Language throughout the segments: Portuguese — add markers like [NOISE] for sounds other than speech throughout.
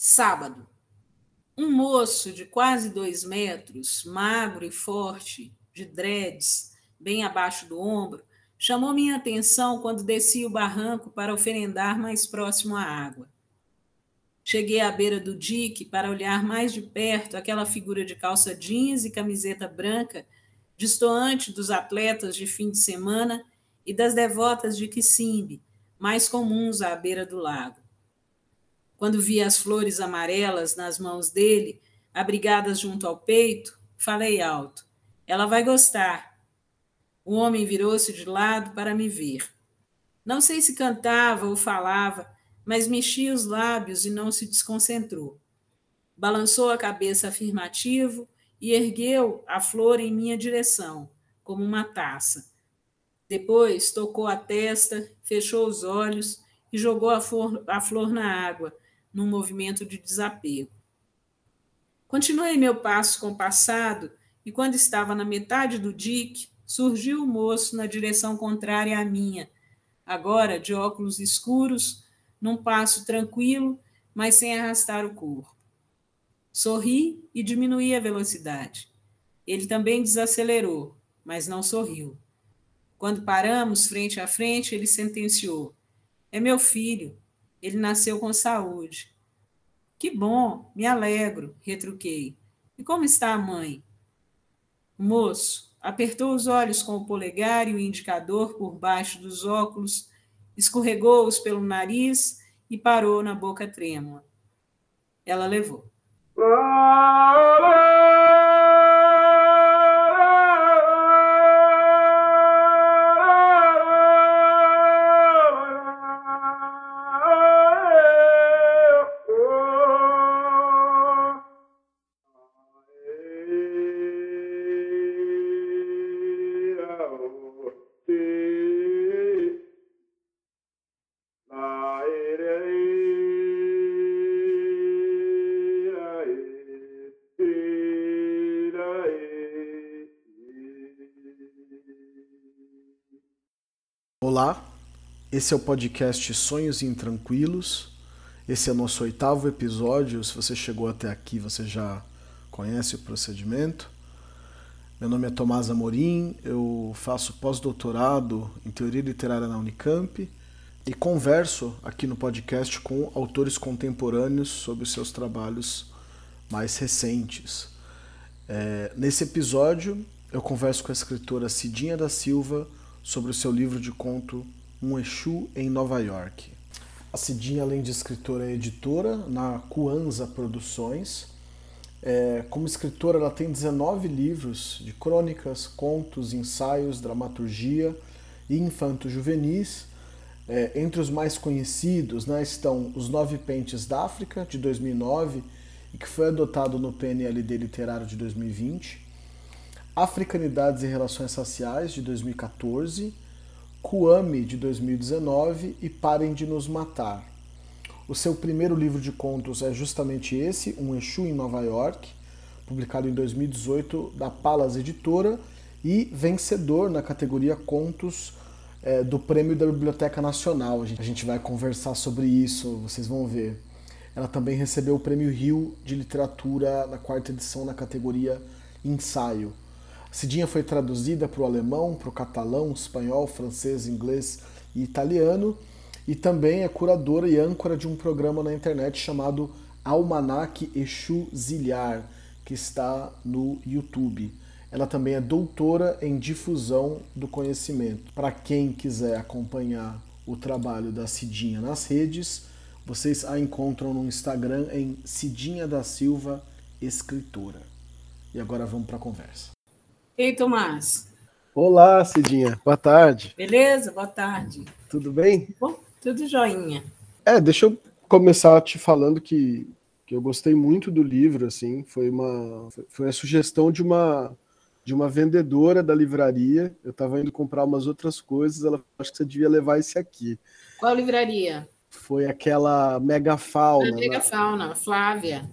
Sábado. Um moço de quase dois metros, magro e forte, de dreads, bem abaixo do ombro, chamou minha atenção quando desci o barranco para oferendar mais próximo à água. Cheguei à beira do dique para olhar mais de perto aquela figura de calça jeans e camiseta branca, distoante dos atletas de fim de semana e das devotas de Kissimbe, mais comuns à beira do lago. Quando vi as flores amarelas nas mãos dele, abrigadas junto ao peito, falei alto: Ela vai gostar. O homem virou-se de lado para me ver. Não sei se cantava ou falava, mas mexia os lábios e não se desconcentrou. Balançou a cabeça afirmativo e ergueu a flor em minha direção, como uma taça. Depois tocou a testa, fechou os olhos e jogou a a flor na água, num movimento de desapego. Continuei meu passo compassado e, quando estava na metade do dique, surgiu o moço na direção contrária à minha, agora de óculos escuros, num passo tranquilo, mas sem arrastar o corpo. Sorri e diminuí a velocidade. Ele também desacelerou, mas não sorriu. Quando paramos frente a frente, ele sentenciou: É meu filho. Ele nasceu com saúde. Que bom, me alegro, retruquei. E como está a mãe? O moço apertou os olhos com o polegar e o indicador por baixo dos óculos escorregou-os pelo nariz e parou na boca trêmula. Ela levou. Olá, esse é o podcast Sonhos Intranquilos. Esse é o nosso oitavo episódio. Se você chegou até aqui, você já conhece o procedimento. Meu nome é Tomás Amorim, eu faço pós-doutorado em teoria literária na Unicamp e converso aqui no podcast com autores contemporâneos sobre os seus trabalhos mais recentes. É, nesse episódio, eu converso com a escritora Cidinha da Silva sobre o seu livro de conto Um Exu em Nova York. A Cidinha, além de escritora, é editora na Cuanza Produções. É, como escritora, ela tem 19 livros de crônicas, contos, ensaios, dramaturgia e infanto-juvenis. É, entre os mais conhecidos né, estão Os Nove Pentes da África, de 2009, e que foi adotado no PNLD Literário de 2020. Africanidades e Relações Raciais, de 2014, Kuami, de 2019 e Parem de Nos Matar. O seu primeiro livro de contos é justamente esse, Um Exu em Nova York, publicado em 2018 da Palas Editora e vencedor na categoria Contos é, do Prêmio da Biblioteca Nacional. A gente vai conversar sobre isso, vocês vão ver. Ela também recebeu o Prêmio Rio de Literatura na quarta edição na categoria Ensaio. Cidinha foi traduzida para o alemão, para o catalão, espanhol, francês, inglês e italiano, e também é curadora e âncora de um programa na internet chamado Almanac Exu Zilhar, que está no YouTube. Ela também é doutora em difusão do conhecimento. Para quem quiser acompanhar o trabalho da Cidinha nas redes, vocês a encontram no Instagram em Cidinha da Silva Escritora. E agora vamos para a conversa. Ei, Tomás. Olá, Cidinha. Boa tarde. Beleza? Boa tarde. Tudo bem? Bom, tudo joinha. É, deixa eu começar te falando que, que eu gostei muito do livro, assim, foi uma foi a sugestão de uma de uma vendedora da livraria. Eu estava indo comprar umas outras coisas, ela acho que você devia levar esse aqui. Qual livraria? Foi aquela Megafauna. Megafauna, Flávia.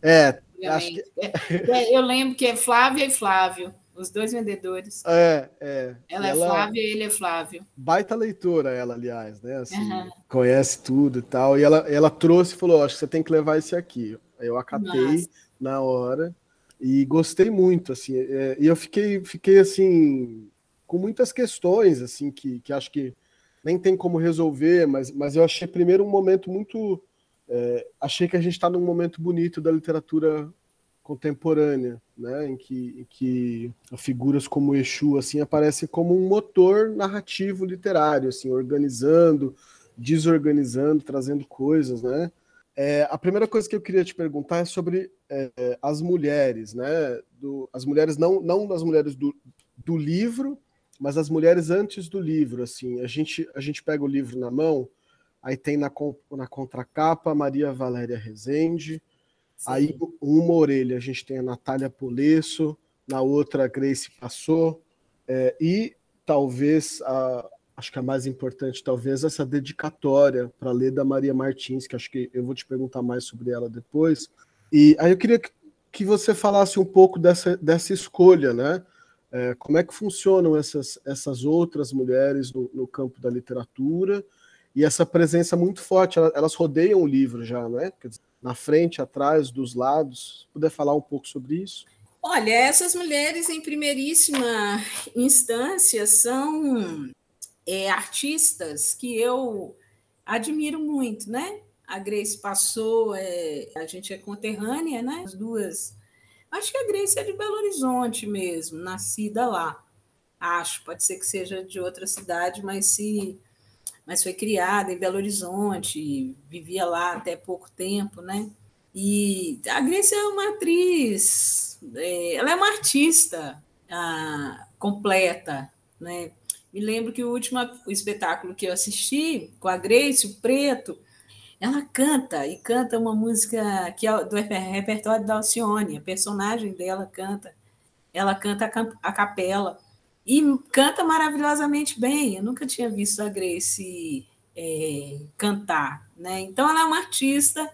É, Acho que... [LAUGHS] É, eu lembro que é Flávia e Flávio. Os dois vendedores. É, é. Ela, é ela é Flávia e ele é Flávio. Baita leitora, ela, aliás, né? Assim, uhum. Conhece tudo e tal. E ela, ela trouxe e falou: Acho que você tem que levar esse aqui. Eu acatei Nossa. na hora e gostei muito, assim. É, e eu fiquei, fiquei assim, com muitas questões, assim, que, que acho que nem tem como resolver, mas, mas eu achei primeiro um momento muito. É, achei que a gente está num momento bonito da literatura contemporânea, né, em que, em que figuras como Exu assim aparecem como um motor narrativo literário, assim, organizando, desorganizando, trazendo coisas, né? É, a primeira coisa que eu queria te perguntar é sobre é, as mulheres, né? Do, as mulheres não não mulheres do, do livro, mas as mulheres antes do livro, assim. A gente a gente pega o livro na mão, aí tem na, na contracapa Maria Valéria Rezende, Sim. Aí, uma orelha, a gente tem a Natália Polesso, na outra, a Grace Passou, é, e talvez, a, acho que a mais importante, talvez, essa dedicatória para ler da Maria Martins, que acho que eu vou te perguntar mais sobre ela depois. E aí eu queria que, que você falasse um pouco dessa, dessa escolha, né? É, como é que funcionam essas, essas outras mulheres no, no campo da literatura e essa presença muito forte, elas rodeiam o livro já, né? Quer dizer, na frente, atrás, dos lados. Puder falar um pouco sobre isso? Olha, essas mulheres em primeiríssima instância são é, artistas que eu admiro muito, né? A Grace passou, é, a gente é conterrânea, né? As duas. Acho que a Grace é de Belo Horizonte mesmo, nascida lá. Acho, pode ser que seja de outra cidade, mas se mas foi criada em Belo Horizonte, vivia lá até pouco tempo, né? E a Grace é uma atriz, é, ela é uma artista ah, completa, né? Me lembro que o último espetáculo que eu assisti com a Grace, o Preto, ela canta e canta uma música que é do repertório da Alcione, a personagem dela canta, ela canta a, a capela e canta maravilhosamente bem. Eu nunca tinha visto a Grace é, cantar. Né? Então, ela é uma artista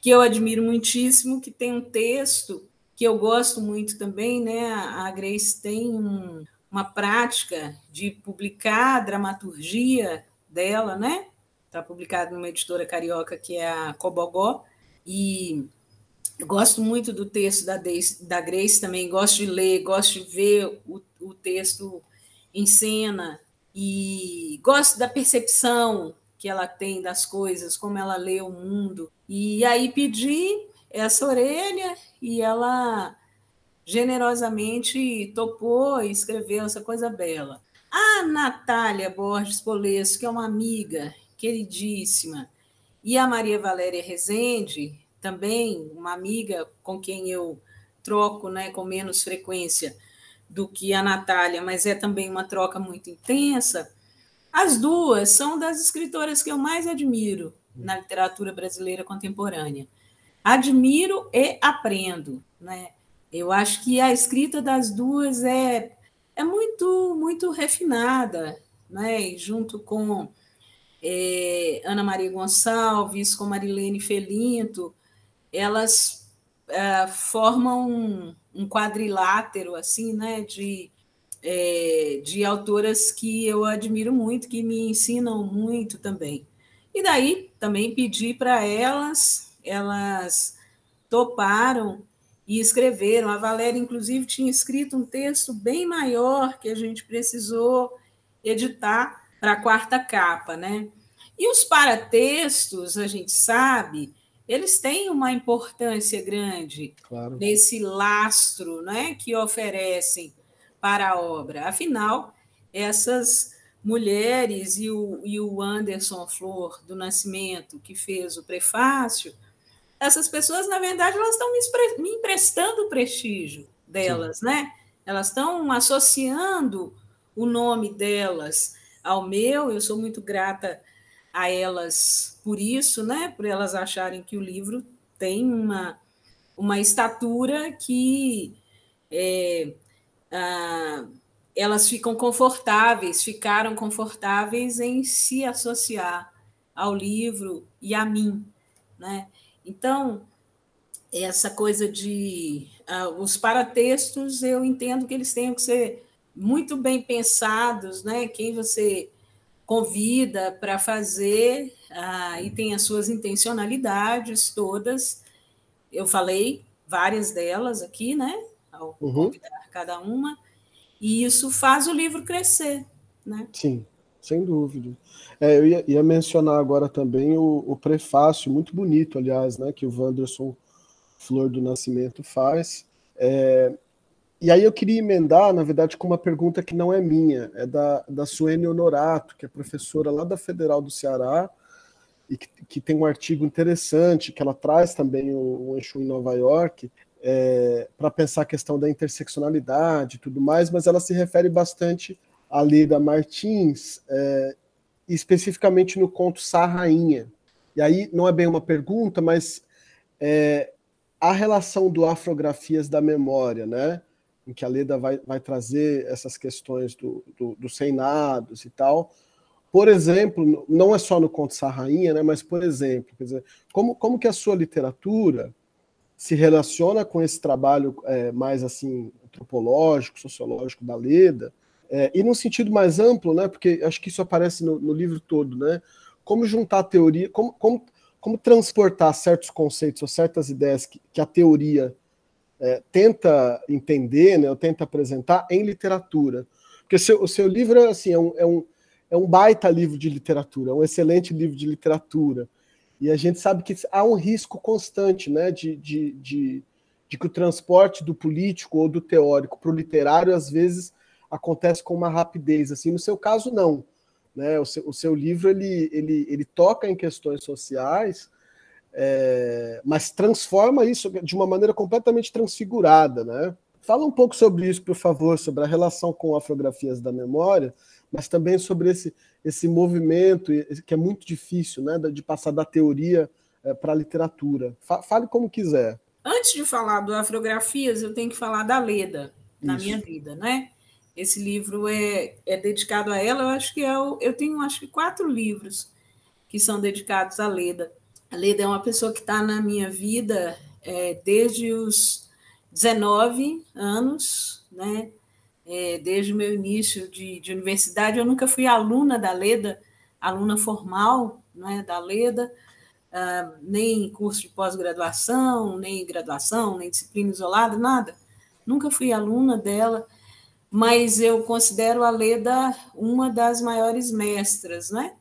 que eu admiro muitíssimo, que tem um texto que eu gosto muito também. Né? A Grace tem um, uma prática de publicar a dramaturgia dela, né? Está publicado numa editora carioca que é a Cobogó. E eu gosto muito do texto da, da Grace também, gosto de ler, gosto de ver o, o texto em cena e gosto da percepção que ela tem das coisas, como ela lê o mundo. E aí pedi essa orelha e ela generosamente topou e escreveu essa coisa bela. A Natália Borges Polesso, que é uma amiga queridíssima, e a Maria Valéria Rezende, também uma amiga com quem eu troco né, com menos frequência do que a Natália, mas é também uma troca muito intensa. As duas são das escritoras que eu mais admiro na literatura brasileira contemporânea. Admiro e aprendo. Né? Eu acho que a escrita das duas é, é muito, muito refinada, né? junto com é, Ana Maria Gonçalves, com Marilene Felinto, elas é, formam um, um, quadrilátero assim, né, de, é, de autoras que eu admiro muito, que me ensinam muito também. E daí também pedi para elas, elas toparam e escreveram. A Valéria, inclusive, tinha escrito um texto bem maior que a gente precisou editar para a quarta capa, né? E os paratextos, a gente sabe, eles têm uma importância grande claro. nesse lastro né, que oferecem para a obra. Afinal, essas mulheres e o, e o Anderson Flor do Nascimento, que fez o prefácio, essas pessoas, na verdade, elas estão me, me emprestando o prestígio delas, Sim. né? Elas estão associando o nome delas ao meu, eu sou muito grata a elas por isso, né? Por elas acharem que o livro tem uma, uma estatura que é, elas ficam confortáveis, ficaram confortáveis em se associar ao livro e a mim, né? Então, essa coisa de os paratextos, eu entendo que eles tenham que ser muito bem pensados, né? Quem você convida para fazer uh, e tem as suas intencionalidades todas. Eu falei várias delas aqui, né? Ao uhum. convidar cada uma, e isso faz o livro crescer, né? Sim, sem dúvida. É, eu ia, ia, mencionar agora também o, o, prefácio, muito bonito, aliás, né, que o Wanderson Flor do Nascimento faz. É, e aí eu queria emendar, na verdade, com uma pergunta que não é minha, é da, da Suene Honorato, que é professora lá da Federal do Ceará, e que, que tem um artigo interessante, que ela traz também o, o em Nova York, é, para pensar a questão da interseccionalidade e tudo mais, mas ela se refere bastante à Lida Martins, é, especificamente no conto Sá Rainha. E aí não é bem uma pergunta, mas é, a relação do Afrografias da Memória, né? Em que a Leda vai, vai trazer essas questões do, do, dos reinados e tal. Por exemplo, não é só no Conto Sá Rainha, né, mas, por exemplo, quer dizer, como, como que a sua literatura se relaciona com esse trabalho é, mais assim antropológico, sociológico da Leda, é, e num sentido mais amplo, né, porque acho que isso aparece no, no livro todo, né, como juntar a teoria, como, como como transportar certos conceitos ou certas ideias que, que a teoria é, tenta entender, né, ou tenta apresentar em literatura. Porque seu, o seu livro assim, é, um, é, um, é um baita livro de literatura, é um excelente livro de literatura. E a gente sabe que há um risco constante né, de, de, de, de que o transporte do político ou do teórico para o literário, às vezes, acontece com uma rapidez. Assim, no seu caso, não. Né? O, seu, o seu livro ele, ele, ele toca em questões sociais, é, mas transforma isso de uma maneira completamente transfigurada. Né? Fala um pouco sobre isso, por favor, sobre a relação com afrografias da memória, mas também sobre esse, esse movimento que é muito difícil né, de passar da teoria é, para a literatura. Fale como quiser. Antes de falar do Afrografias, eu tenho que falar da Leda na Isso. minha vida, né? Esse livro é, é dedicado a ela. Eu acho que é o, eu tenho acho que quatro livros que são dedicados a Leda. A Leda é uma pessoa que está na minha vida é, desde os 19 anos, né? É, desde o meu início de, de, universidade. Eu nunca fui aluna da Leda, aluna formal né, da Leda, uh, nem curso de pós-graduação, nem graduação, nem disciplina isolada, nada. Nunca fui aluna dela mas eu considero a Leda uma das maiores mestras, né?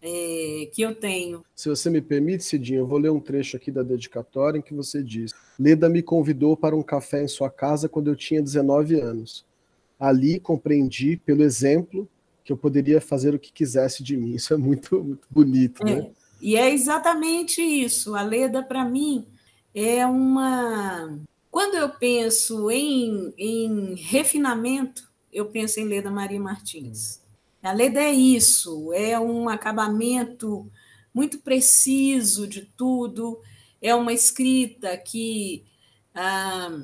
É, que eu tenho. Se você me permite, Cidinha, eu vou ler um trecho aqui da dedicatória em que você diz: Leda me convidou para um café em sua casa quando eu tinha 19 anos. Ali compreendi, pelo exemplo, que eu poderia fazer o que quisesse de mim. Isso é muito, muito bonito, é, né? E é exatamente isso. A Leda, para mim, é uma quando eu penso em, em refinamento, eu penso em Leda Maria Martins. A Leda é isso, é um acabamento muito preciso de tudo, é uma escrita que ah,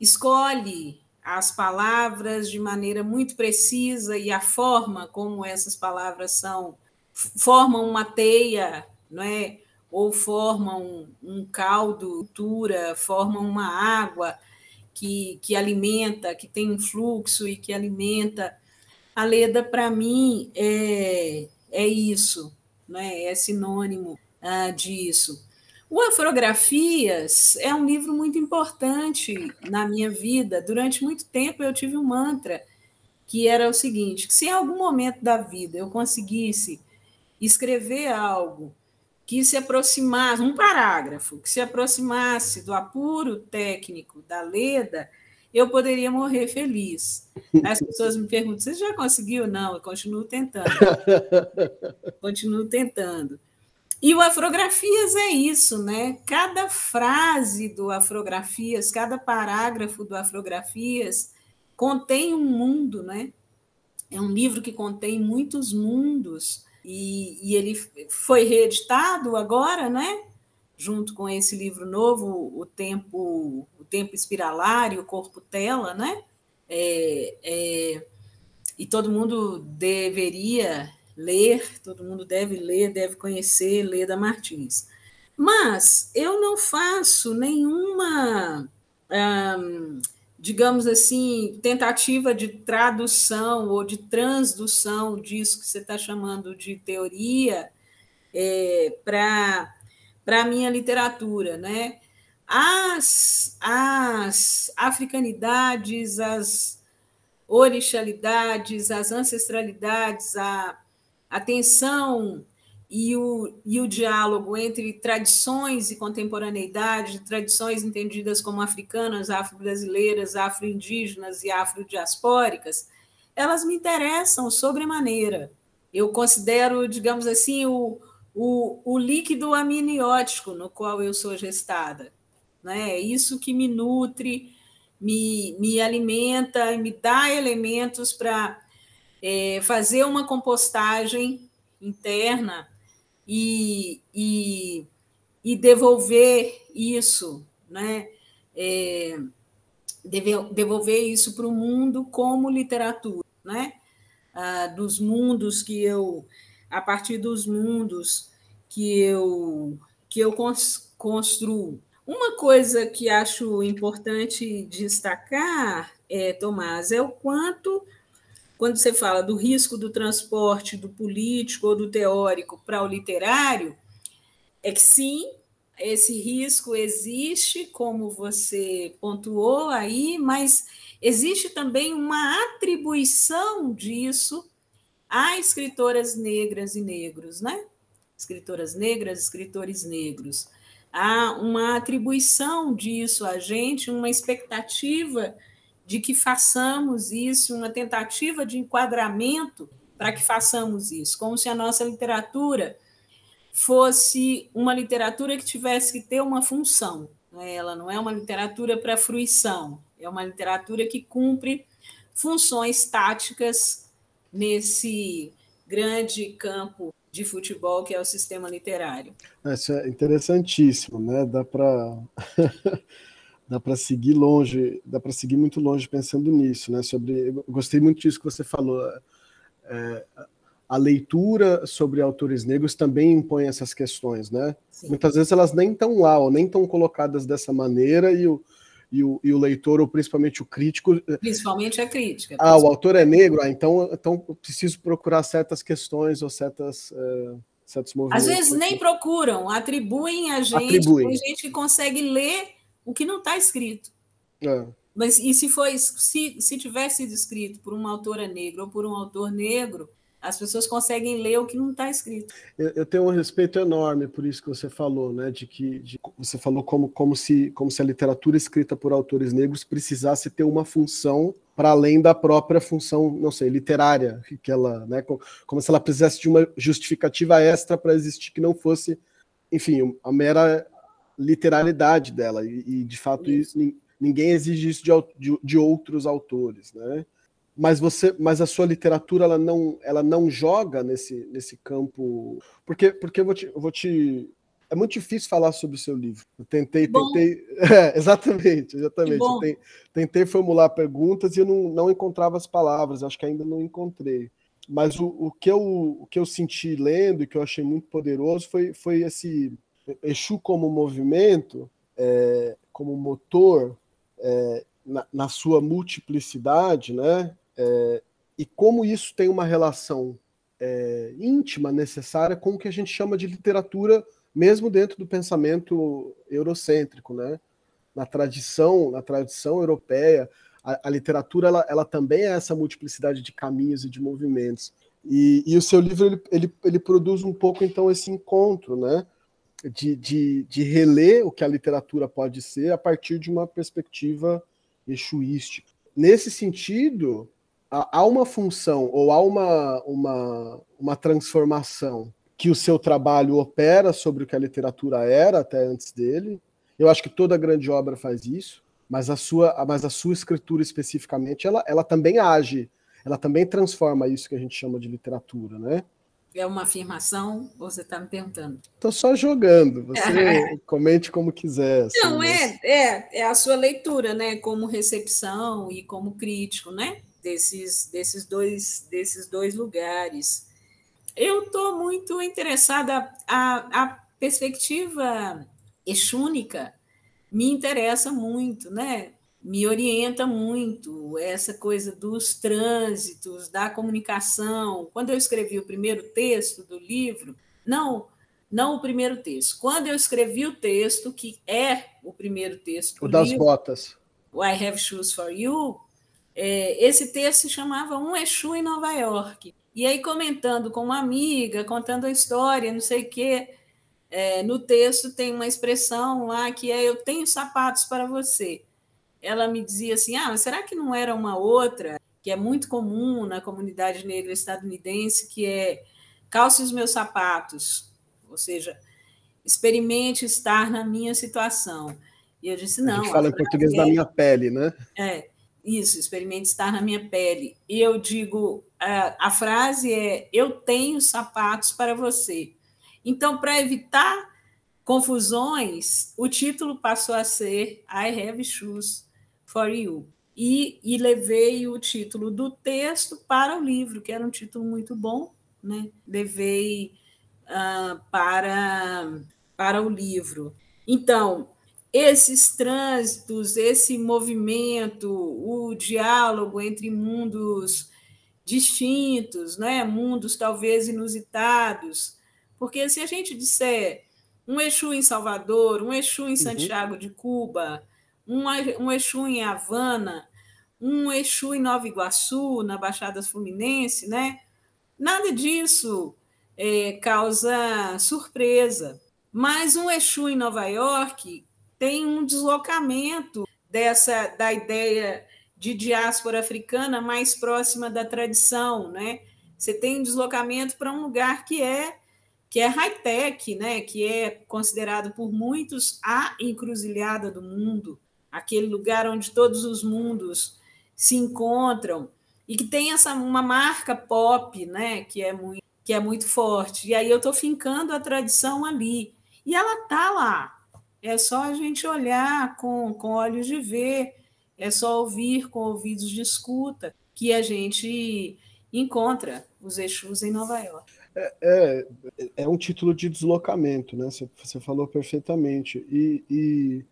escolhe as palavras de maneira muito precisa e a forma como essas palavras são formam uma teia, não é? ou formam um caldo, cultura, formam uma água que, que alimenta, que tem um fluxo e que alimenta. A Leda, para mim, é, é isso, né? é sinônimo ah, disso. O Afrografias é um livro muito importante na minha vida. Durante muito tempo eu tive um mantra que era o seguinte: que se em algum momento da vida eu conseguisse escrever algo que se aproximasse, um parágrafo, que se aproximasse do apuro técnico da Leda, eu poderia morrer feliz. As pessoas me perguntam: você já conseguiu? Não, eu continuo tentando. [LAUGHS] continuo tentando. E o Afrografias é isso, né? Cada frase do Afrografias, cada parágrafo do Afrografias contém um mundo, né? É um livro que contém muitos mundos e, e ele foi reeditado agora, né? junto com esse livro novo, O Tempo, tempo Espiralário, o Corpo Tela, né? É, é, e todo mundo deveria ler, todo mundo deve ler, deve conhecer Leda Martins. Mas eu não faço nenhuma, digamos assim, tentativa de tradução ou de transdução disso que você está chamando de teoria é, para a minha literatura, né? As, as africanidades, as orixalidades, as ancestralidades, a, a tensão e o, e o diálogo entre tradições e contemporaneidade, tradições entendidas como africanas, afro-brasileiras, afro-indígenas e afro-diaspóricas, elas me interessam sobremaneira. Eu considero, digamos assim, o, o, o líquido amniótico no qual eu sou gestada. Né? É isso que me nutre, me, me alimenta e me dá elementos para é, fazer uma compostagem interna e, e, e devolver isso, né? É, devolver isso para o mundo como literatura, né? Ah, dos mundos que eu, a partir dos mundos que eu que eu construo. Uma coisa que acho importante destacar, é, Tomás, é o quanto quando você fala do risco do transporte do político ou do teórico para o literário, é que sim, esse risco existe, como você pontuou aí, mas existe também uma atribuição disso a escritoras negras e negros, né? Escritoras negras, escritores negros. Há uma atribuição disso a gente, uma expectativa de que façamos isso, uma tentativa de enquadramento para que façamos isso, como se a nossa literatura fosse uma literatura que tivesse que ter uma função. Né? Ela não é uma literatura para fruição, é uma literatura que cumpre funções táticas nesse grande campo de futebol que é o sistema literário. Isso é interessantíssimo, né? Dá para [LAUGHS] dá para seguir longe, dá para seguir muito longe pensando nisso, né? Sobre, gostei muito disso que você falou. É, a leitura sobre autores negros também impõe essas questões, né? Sim. Muitas vezes elas nem estão lá, ou nem estão colocadas dessa maneira, e o, e o, e o leitor, ou principalmente o crítico. Principalmente a crítica. Ah, o autor é negro, ah, então, então preciso procurar certas questões ou certas. Uh, certos movimentos. Às vezes nem procuram, atribuem a gente, atribuem. tem gente que consegue ler o que não está escrito. É. Mas e se foi se, se tivesse sido escrito por uma autora negra ou por um autor negro, as pessoas conseguem ler o que não está escrito. Eu, eu, tenho um respeito enorme por isso que você falou, né? De que de, você falou como, como, se, como se a literatura escrita por autores negros precisasse ter uma função para além da própria função, não sei, literária, que ela, né? Como se ela precisasse de uma justificativa extra para existir que não fosse, enfim, a mera literalidade dela, e, e de fato isso. Isso, ninguém exige isso de, de, de, outros autores, né? Mas você, mas a sua literatura ela não, ela não joga nesse, nesse campo, porque porque eu vou te, eu vou te é muito difícil falar sobre o seu livro. Eu tentei, tentei, [LAUGHS] é, exatamente, exatamente. Tentei, tentei, formular perguntas e eu não, não encontrava as palavras. Acho que ainda não encontrei. Mas o, o, que eu, o que eu senti lendo e que eu achei muito poderoso foi, foi esse Exu como movimento, é, como motor, é, na, na, sua multiplicidade, né? É, e como isso tem uma relação é, íntima, necessária com o que a gente chama de literatura, mesmo dentro do pensamento eurocêntrico, né? Na tradição, na tradição europeia, a, a literatura ela, ela, também é essa multiplicidade de caminhos e de movimentos. E, e o seu livro ele, ele, ele produz um pouco então esse encontro, né? de, de, de reler o que a literatura pode ser a partir de uma perspectiva exuística. Nesse sentido, há uma função ou há uma, uma, uma transformação que o seu trabalho opera sobre o que a literatura era até antes dele. Eu acho que toda grande obra faz isso, mas a sua, mas a sua escritura especificamente, ela, ela também age, ela também transforma isso que a gente chama de literatura, né? É uma afirmação ou você está me perguntando? Estou só jogando, você [LAUGHS] comente como quiser. Assim, Não, é, é, é a sua leitura, né? Como recepção e como crítico, né? Desses, desses, dois, desses dois lugares. Eu estou muito interessada a, a perspectiva exúnica me interessa muito, né? Me orienta muito essa coisa dos trânsitos, da comunicação. Quando eu escrevi o primeiro texto do livro, não, não o primeiro texto. Quando eu escrevi o texto que é o primeiro texto, o das livro, botas, o I Have Shoes for You, é, esse texto se chamava Um Exu em Nova York. E aí, comentando com uma amiga, contando a história, não sei o quê, é, no texto tem uma expressão lá que é Eu tenho sapatos para você. Ela me dizia assim: Ah, mas será que não era uma outra, que é muito comum na comunidade negra estadunidense, que é calce os meus sapatos? Ou seja, experimente estar na minha situação. E eu disse: Não. A gente fala em português é, da minha pele, né? É, isso, experimente estar na minha pele. E eu digo: a, a frase é: Eu tenho sapatos para você. Então, para evitar confusões, o título passou a ser I Have Shoes for You. E, e levei o título do texto para o livro, que era um título muito bom, né? Levei uh, para, para o livro. Então, esses trânsitos, esse movimento, o diálogo entre mundos distintos, né? mundos talvez inusitados, porque se a gente disser um Exu em Salvador, um Exu em uhum. Santiago uhum. de Cuba, um, um Exu em Havana, um Exu em Nova Iguaçu, na Baixada Fluminense, né? Nada disso é, causa surpresa. Mas um Exu em Nova York tem um deslocamento dessa da ideia de diáspora africana mais próxima da tradição, né? Você tem um deslocamento para um lugar que é que é high-tech, né? que é considerado por muitos a encruzilhada do mundo, aquele lugar onde todos os mundos se encontram, e que tem essa uma marca pop, né? que, é muito, que é muito forte. E aí eu estou fincando a tradição ali. E ela está lá. É só a gente olhar com, com olhos de ver, é só ouvir com ouvidos de escuta que a gente encontra os Exus em Nova York. É, é, é, um título de deslocamento, né? Você, você falou perfeitamente. E, e,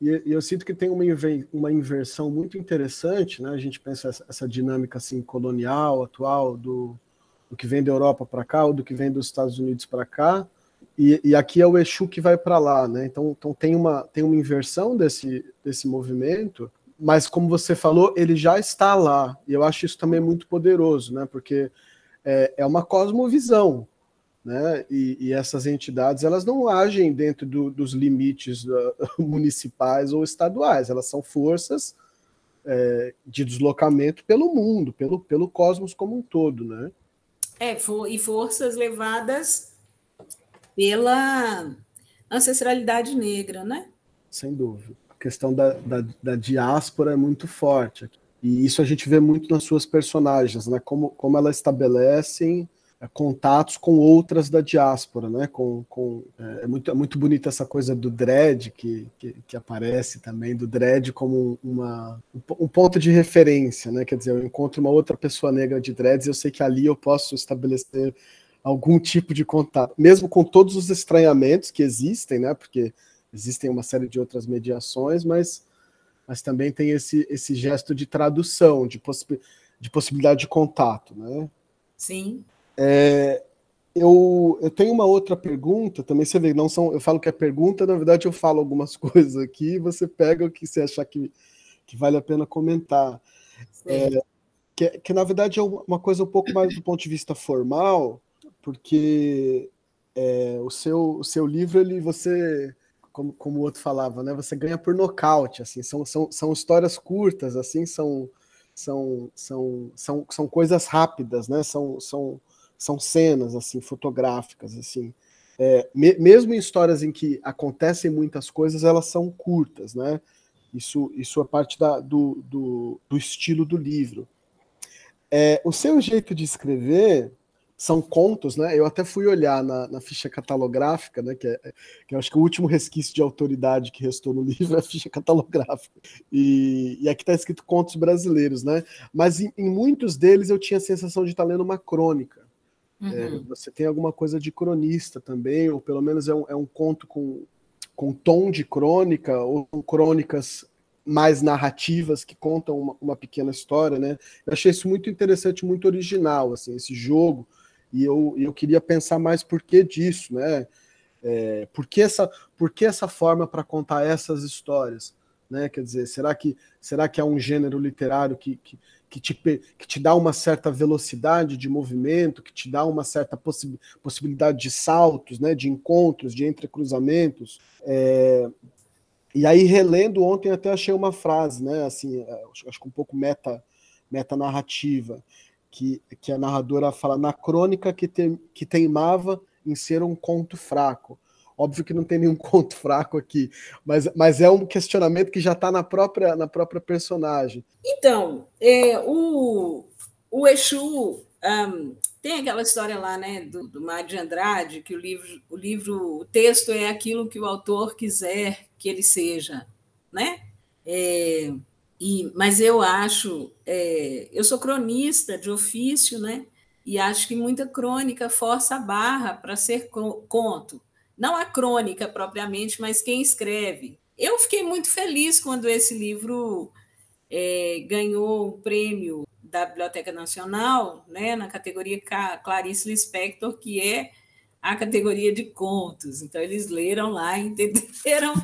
e, eu sinto que tem uma, uma inversão muito interessante, né? A gente pensa essa, essa dinâmica assim colonial, atual, do, do que vem da Europa para cá, ou do que vem dos Estados Unidos para cá. E, e, aqui é o Exu que vai para lá, né? Então, então tem, uma, tem uma inversão desse, desse movimento, mas como você falou, ele já está lá. E eu acho isso também muito poderoso, né? Porque é, é uma cosmovisão, né? E, e, essas entidades elas não agem dentro do, dos limites uh, [LAUGHS] municipais ou estaduais, elas são forças é, de deslocamento pelo mundo, pelo, pelo cosmos como um todo, né? É, for, e forças levadas pela ancestralidade negra, né? Sem dúvida. A questão da, da, da diáspora é muito forte. E isso a gente vê muito nas suas personagens, né? Como, como elas estabelecem é, contatos com outras da diáspora, né? Com, com, é, é, muito, é muito bonita essa coisa do dread que, que, que, aparece também, do dread como uma, um ponto de referência, né? Quer dizer, eu encontro uma outra pessoa negra de dreads e eu sei que ali eu posso estabelecer algum tipo de contato, mesmo com todos os estranhamentos que existem, né? Porque existem uma série de outras mediações, mas mas também tem esse, esse gesto de tradução, de, possi de possibilidade de contato, né? Sim. É, eu, eu tenho uma outra pergunta, também você vê, não são, eu falo que é pergunta, na verdade eu falo algumas [LAUGHS] coisas aqui, você pega o que você achar que, que vale a pena comentar. É, que, que na verdade é uma coisa um pouco mais do ponto de vista formal, porque é, o, seu, o seu livro, ele, você como, como o outro falava, né? Você ganha por nocaute, assim, são, são, são histórias curtas, assim, são, são, são, são, são coisas rápidas, né? São, são, são cenas, assim, fotográficas, assim. É, me, mesmo em histórias em que acontecem muitas coisas, elas são curtas, né? Isso, isso é parte da, do, do, do estilo do livro. É, o seu jeito de escrever são contos, né? Eu até fui olhar na, na ficha catalográfica, né? Que, é, que eu acho que o último resquício de autoridade que restou no [LAUGHS] livro é a ficha catalográfica. E, e aqui está escrito contos brasileiros, né? Mas em, em, muitos deles eu tinha a sensação de estar tá lendo uma crônica. É, uhum. É, você tem alguma coisa de cronista também, ou pelo menos é um, é um conto com, com tom de crônica, ou crônicas mais narrativas que contam uma, uma, pequena história, né? Eu achei isso muito interessante, muito original, assim, esse jogo, e eu, eu queria pensar mais por que disso, né? É, por, que essa, por que essa forma para contar essas histórias? Né? Quer dizer, será que, será que é um gênero literário que, que, que, te, que te dá uma certa velocidade de movimento, que te dá uma certa possi possibilidade de saltos, né? de encontros, de entrecruzamentos? É, e aí, relendo ontem, até achei uma frase, né? Assim, é, acho que um pouco meta, meta narrativa, que, que a narradora fala na crônica que, te, que teimava em ser um conto fraco. Óbvio que não tem nenhum [LAUGHS] conto fraco aqui, mas, mas é um questionamento que já está na própria, na própria personagem. Então, é, o, o Exu um, tem aquela história lá, né, do, do de Andrade, que o livro, o livro, o texto é aquilo que o autor quiser que ele seja, né? É, e, mas eu acho, é, eu sou cronista de ofício, né? E acho que muita crônica força a barra para ser conto. Não a crônica propriamente, mas quem escreve. Eu fiquei muito feliz quando esse livro é, ganhou o prêmio da Biblioteca Nacional, né, na categoria Clarice Lispector, que é a categoria de contos. Então, eles leram lá e [LAUGHS] entenderam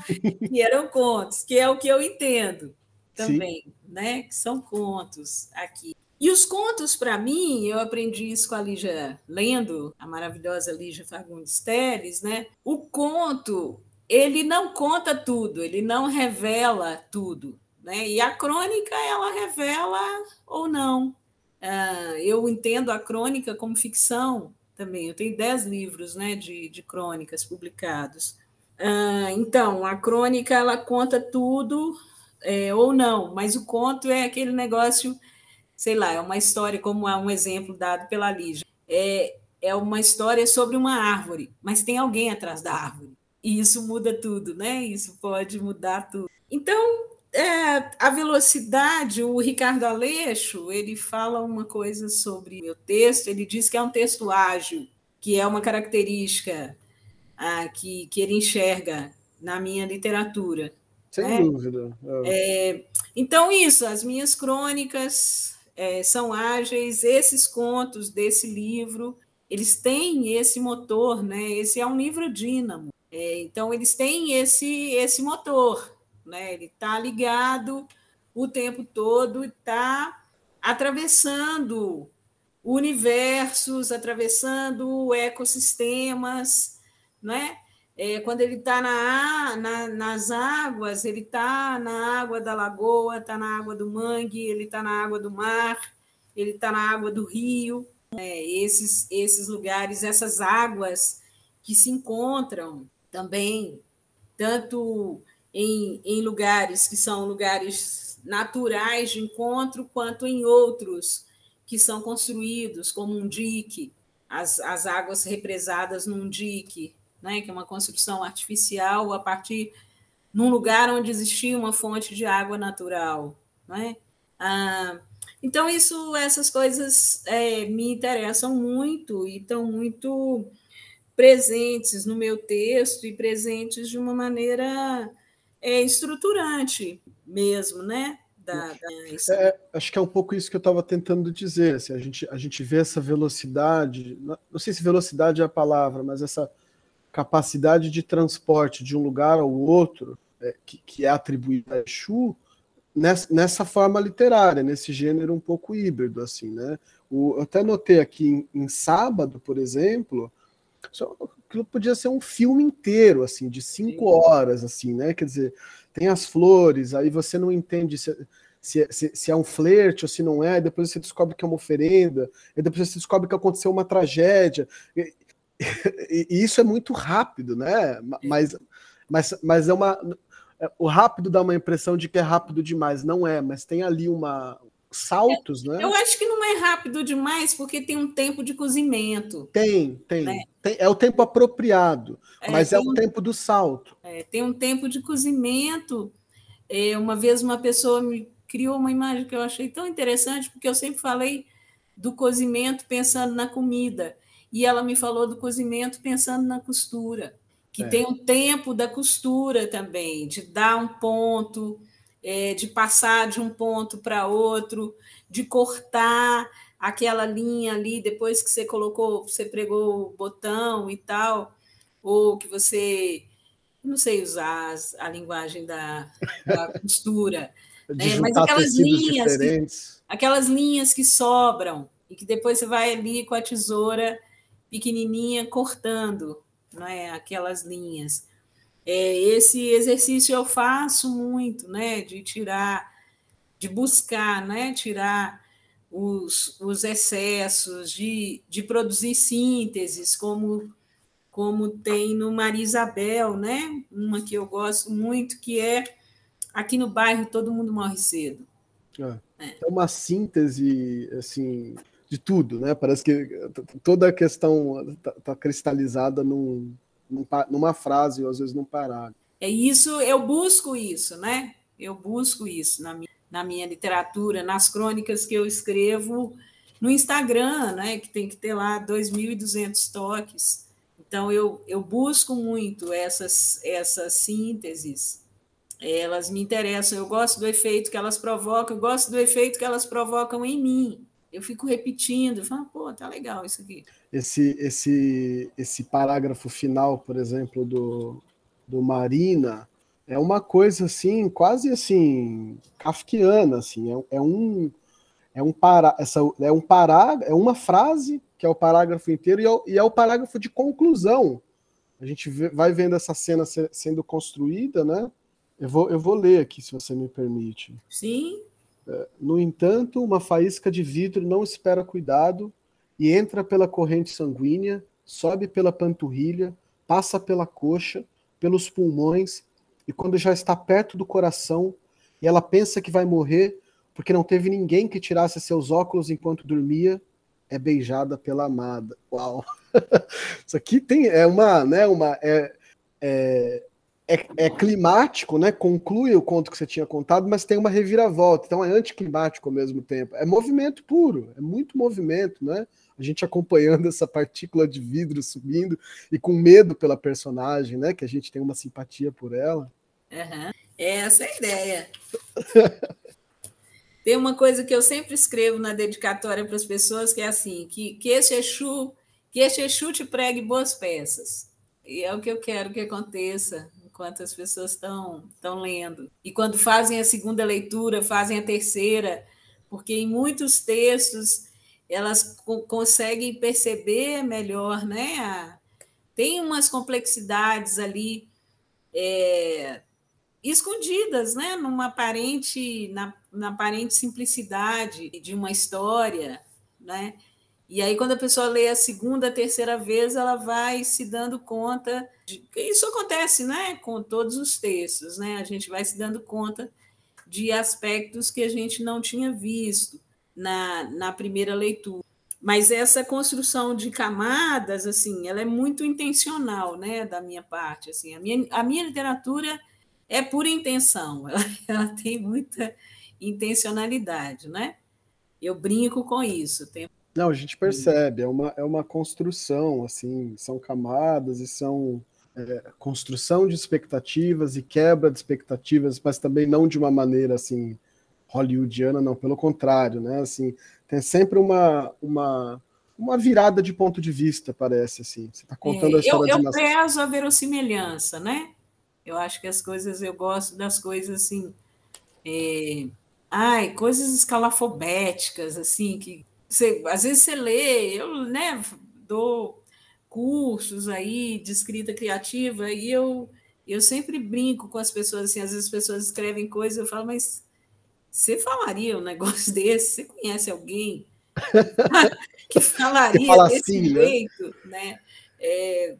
que eram contos, que é o que eu entendo também, Sim. né? Que são contos aqui. E os contos, para mim, eu aprendi isso com a Lígia, lendo a maravilhosa Lígia Fagundes Teles, né? O conto, ele não conta tudo, ele não revela tudo, né? E a crônica, ela revela ou não. Uh, eu entendo a crônica como ficção também. Eu tenho dez livros né, de, de crônicas publicados. Uh, então, a crônica ela conta tudo é, ou não, mas o conto é aquele negócio, sei lá, é uma história, como é um exemplo dado pela Lígia. É, é uma história sobre uma árvore, mas tem alguém atrás da árvore. E isso muda tudo, né? Isso pode mudar tudo. Então, é, a velocidade, o Ricardo Aleixo, ele fala uma coisa sobre meu texto, ele diz que é um texto ágil, que é uma característica ah, que, que ele enxerga na minha literatura. Sem né? dúvida. É. É, então, isso, as minhas crônicas é, são ágeis, esses contos desse livro, eles têm esse motor, né? Esse é um livro dínamo. É, então, eles têm esse, esse motor né? Ele está ligado o tempo todo, está atravessando universos, atravessando ecossistemas, né? É, quando ele está na, na, nas águas, ele está na água da lagoa, está na água do mangue, ele está na água do mar, ele está na água do rio. É, esses, esses lugares, essas águas que se encontram também, tanto em, em lugares que são lugares naturais de encontro, quanto em outros que são construídos, como um dique, as, as águas represadas num dique, né, que é uma construção artificial a partir num lugar onde existia uma fonte de água natural, né? Ah, então isso, essas coisas é, me interessam muito e estão muito presentes no meu texto e presentes de uma maneira é estruturante mesmo, né? Da, da... É, acho que é um pouco isso que eu estava tentando dizer. Assim, a, gente, a gente vê essa velocidade, não sei se velocidade é a palavra, mas essa capacidade de transporte de um lugar ao outro, é, que, que, é atribuída a Exu, nessa, nessa, forma literária, nesse gênero um pouco híbrido. assim, né? O, eu até notei aqui em, em sábado, por exemplo, aquilo podia ser um filme inteiro, assim, de cinco horas, assim, né? Quer dizer, tem as flores, aí você não entende se, se, se, se, é um flerte ou se não é, depois você descobre que é uma oferenda, e depois você descobre que aconteceu uma tragédia. E, [LAUGHS] e, isso é muito rápido, né? Mas, mas, mas é uma. É, o rápido dá uma impressão de que é rápido demais, não é, mas tem ali uma, saltos, né? Eu acho que não é rápido demais, porque tem um tempo de cozimento. Tem, tem. Né? tem é o tempo apropriado, é, mas é o um, tempo do salto. É, tem um tempo de cozimento. É, uma vez uma pessoa me criou uma imagem que eu achei tão interessante, porque eu sempre falei do cozimento pensando na comida. E ela me falou do cozimento pensando na costura, que é. tem o um tempo da costura também, de dar um ponto, é, de passar de um ponto para outro, de cortar aquela linha ali depois que você colocou, você pregou o botão e tal, ou que você não sei usar a linguagem da, da [LAUGHS] costura, né? mas aquelas linhas, que, aquelas linhas que sobram e que depois você vai ali com a tesoura pequenininha cortando, não é? Aquelas linhas. É, esse exercício eu faço muito, né? De tirar, de buscar, né? Tirar os, os excessos, de, de produzir sínteses, como como tem no Maria Isabel, né? Uma que eu gosto muito, que é aqui no bairro todo mundo morre cedo. É, é. é uma síntese assim de tudo, né? Parece que toda a questão está tá cristalizada num, num, numa frase ou às vezes num parágrafo. É isso, eu busco isso, né? Eu busco isso na minha, na minha literatura, nas crônicas que eu escrevo no Instagram, né? Que tem que ter lá 2.200 toques. Então, eu, eu busco muito essas, essas sínteses, elas me interessam, eu gosto do efeito que elas provocam, eu gosto do efeito que elas provocam em mim. Eu fico repetindo, falo, pô, tá legal isso aqui. Esse, esse, esse parágrafo final, por exemplo, do, do Marina, é uma coisa assim, quase assim, kafkiana, assim, é, é um é um para, essa é um pará, é uma frase que é o parágrafo inteiro, e é o, e é o parágrafo de conclusão. A gente vê, vai vendo essa cena sendo construída, né? Eu vou, eu vou ler aqui, se você me permite. Sim. No entanto, uma faísca de vidro não espera cuidado e entra pela corrente sanguínea, sobe pela panturrilha, passa pela coxa, pelos pulmões, e quando já está perto do coração, e ela pensa que vai morrer porque não teve ninguém que tirasse seus óculos enquanto dormia, é beijada pela amada. Uau! [LAUGHS] Isso aqui tem é uma, né, uma é, é, é, é, climático, né? Conclui o conto que você tinha contado, mas tem uma reviravolta, então é anticlimático ao mesmo tempo. É movimento puro, é muito movimento, né? A gente acompanhando [LAUGHS] essa partícula de vidro subindo e com medo pela personagem, né? Que a gente tem uma simpatia por ela. Uhum. Essa é a ideia. [LAUGHS] Tem uma coisa que eu sempre escrevo na dedicatória para as pessoas, que é assim, que, que esse Exu, que esse Exu te pregue boas peças. E é o que eu quero que aconteça enquanto as pessoas estão, estão lendo. E quando fazem a segunda leitura, fazem a terceira, porque em muitos textos elas co conseguem perceber melhor, né? A, tem umas complexidades ali é, escondidas, né? Numa aparente, na, na aparente simplicidade de uma história, né? E aí, quando a pessoa lê a segunda, a terceira vez, ela vai se dando conta de isso acontece, né? Com todos os textos, né? A gente vai se dando conta de aspectos que a gente não tinha visto na, na primeira leitura. Mas essa construção de camadas, assim, ela é muito intencional, né, da minha parte. Assim, a minha, a minha literatura é por intenção, [LAUGHS] ela, ela tem muita intencionalidade, né? Eu brinco com isso. Não, a gente percebe, é uma, é uma construção, assim, são camadas e são é, construção de expectativas e quebra de expectativas, mas também não de uma maneira assim hollywoodiana, não, pelo contrário, né? Assim, tem sempre uma, uma, uma virada de ponto de vista, parece assim. Você está contando é, a história eu, de eu prezo a verossimilhança, né? Eu acho que as coisas, eu gosto das coisas assim. É, ai, coisas escalafobéticas, assim, que você, às vezes você lê, eu né, dou cursos aí de escrita criativa e eu, eu sempre brinco com as pessoas, assim, às vezes as pessoas escrevem coisas, eu falo, mas você falaria um negócio [LAUGHS] desse? Você conhece alguém [LAUGHS] que falaria fala desse assim, né? jeito, né? né? É,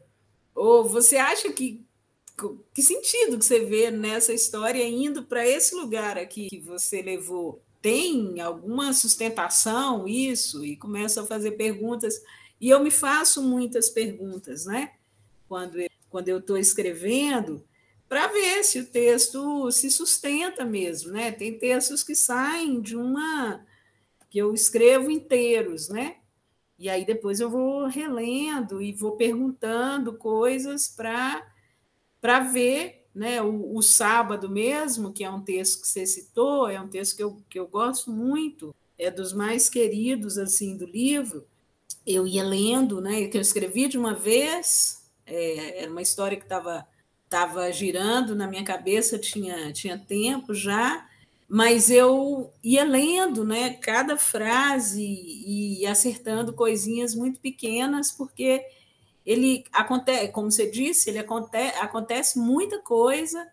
ou você acha que que sentido que você vê nessa história indo para esse lugar aqui que você levou? Tem alguma sustentação isso? E começa a fazer perguntas. E eu me faço muitas perguntas, né? Quando eu, quando eu estou escrevendo, para ver se o texto se sustenta mesmo, né? Tem textos que saem de uma que eu escrevo inteiros, né? E aí depois eu vou relendo e vou perguntando coisas para ver, né? O, o, sábado mesmo, que é um texto que você citou, é um texto que eu, que eu gosto muito, é dos mais queridos assim do livro. Eu ia lendo, né? Que eu escrevi de uma vez, é, era uma história que estava tava girando na minha cabeça, tinha, tinha tempo já, mas eu ia lendo né, cada frase e acertando coisinhas muito pequenas, porque ele acontece, como você disse, ele acontece, acontece muita coisa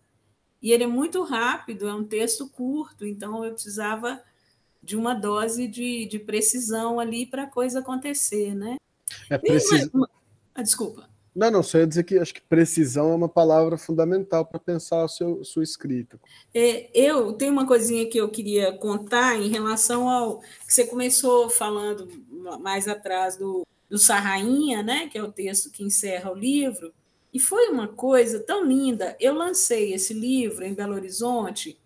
e ele é muito rápido, é um texto curto, então eu precisava de uma dose de, de precisão ali para a coisa acontecer, né? É preciso. Ah, desculpa. Não, não, só ia dizer que acho que precisão é uma palavra fundamental para pensar a seu, sua escrita. É, eu tenho uma coisinha que eu queria contar em relação ao que você começou falando mais atrás do, do Sarrainha, né, que é o texto que encerra o livro, e foi uma coisa tão linda. Eu lancei esse livro em Belo Horizonte,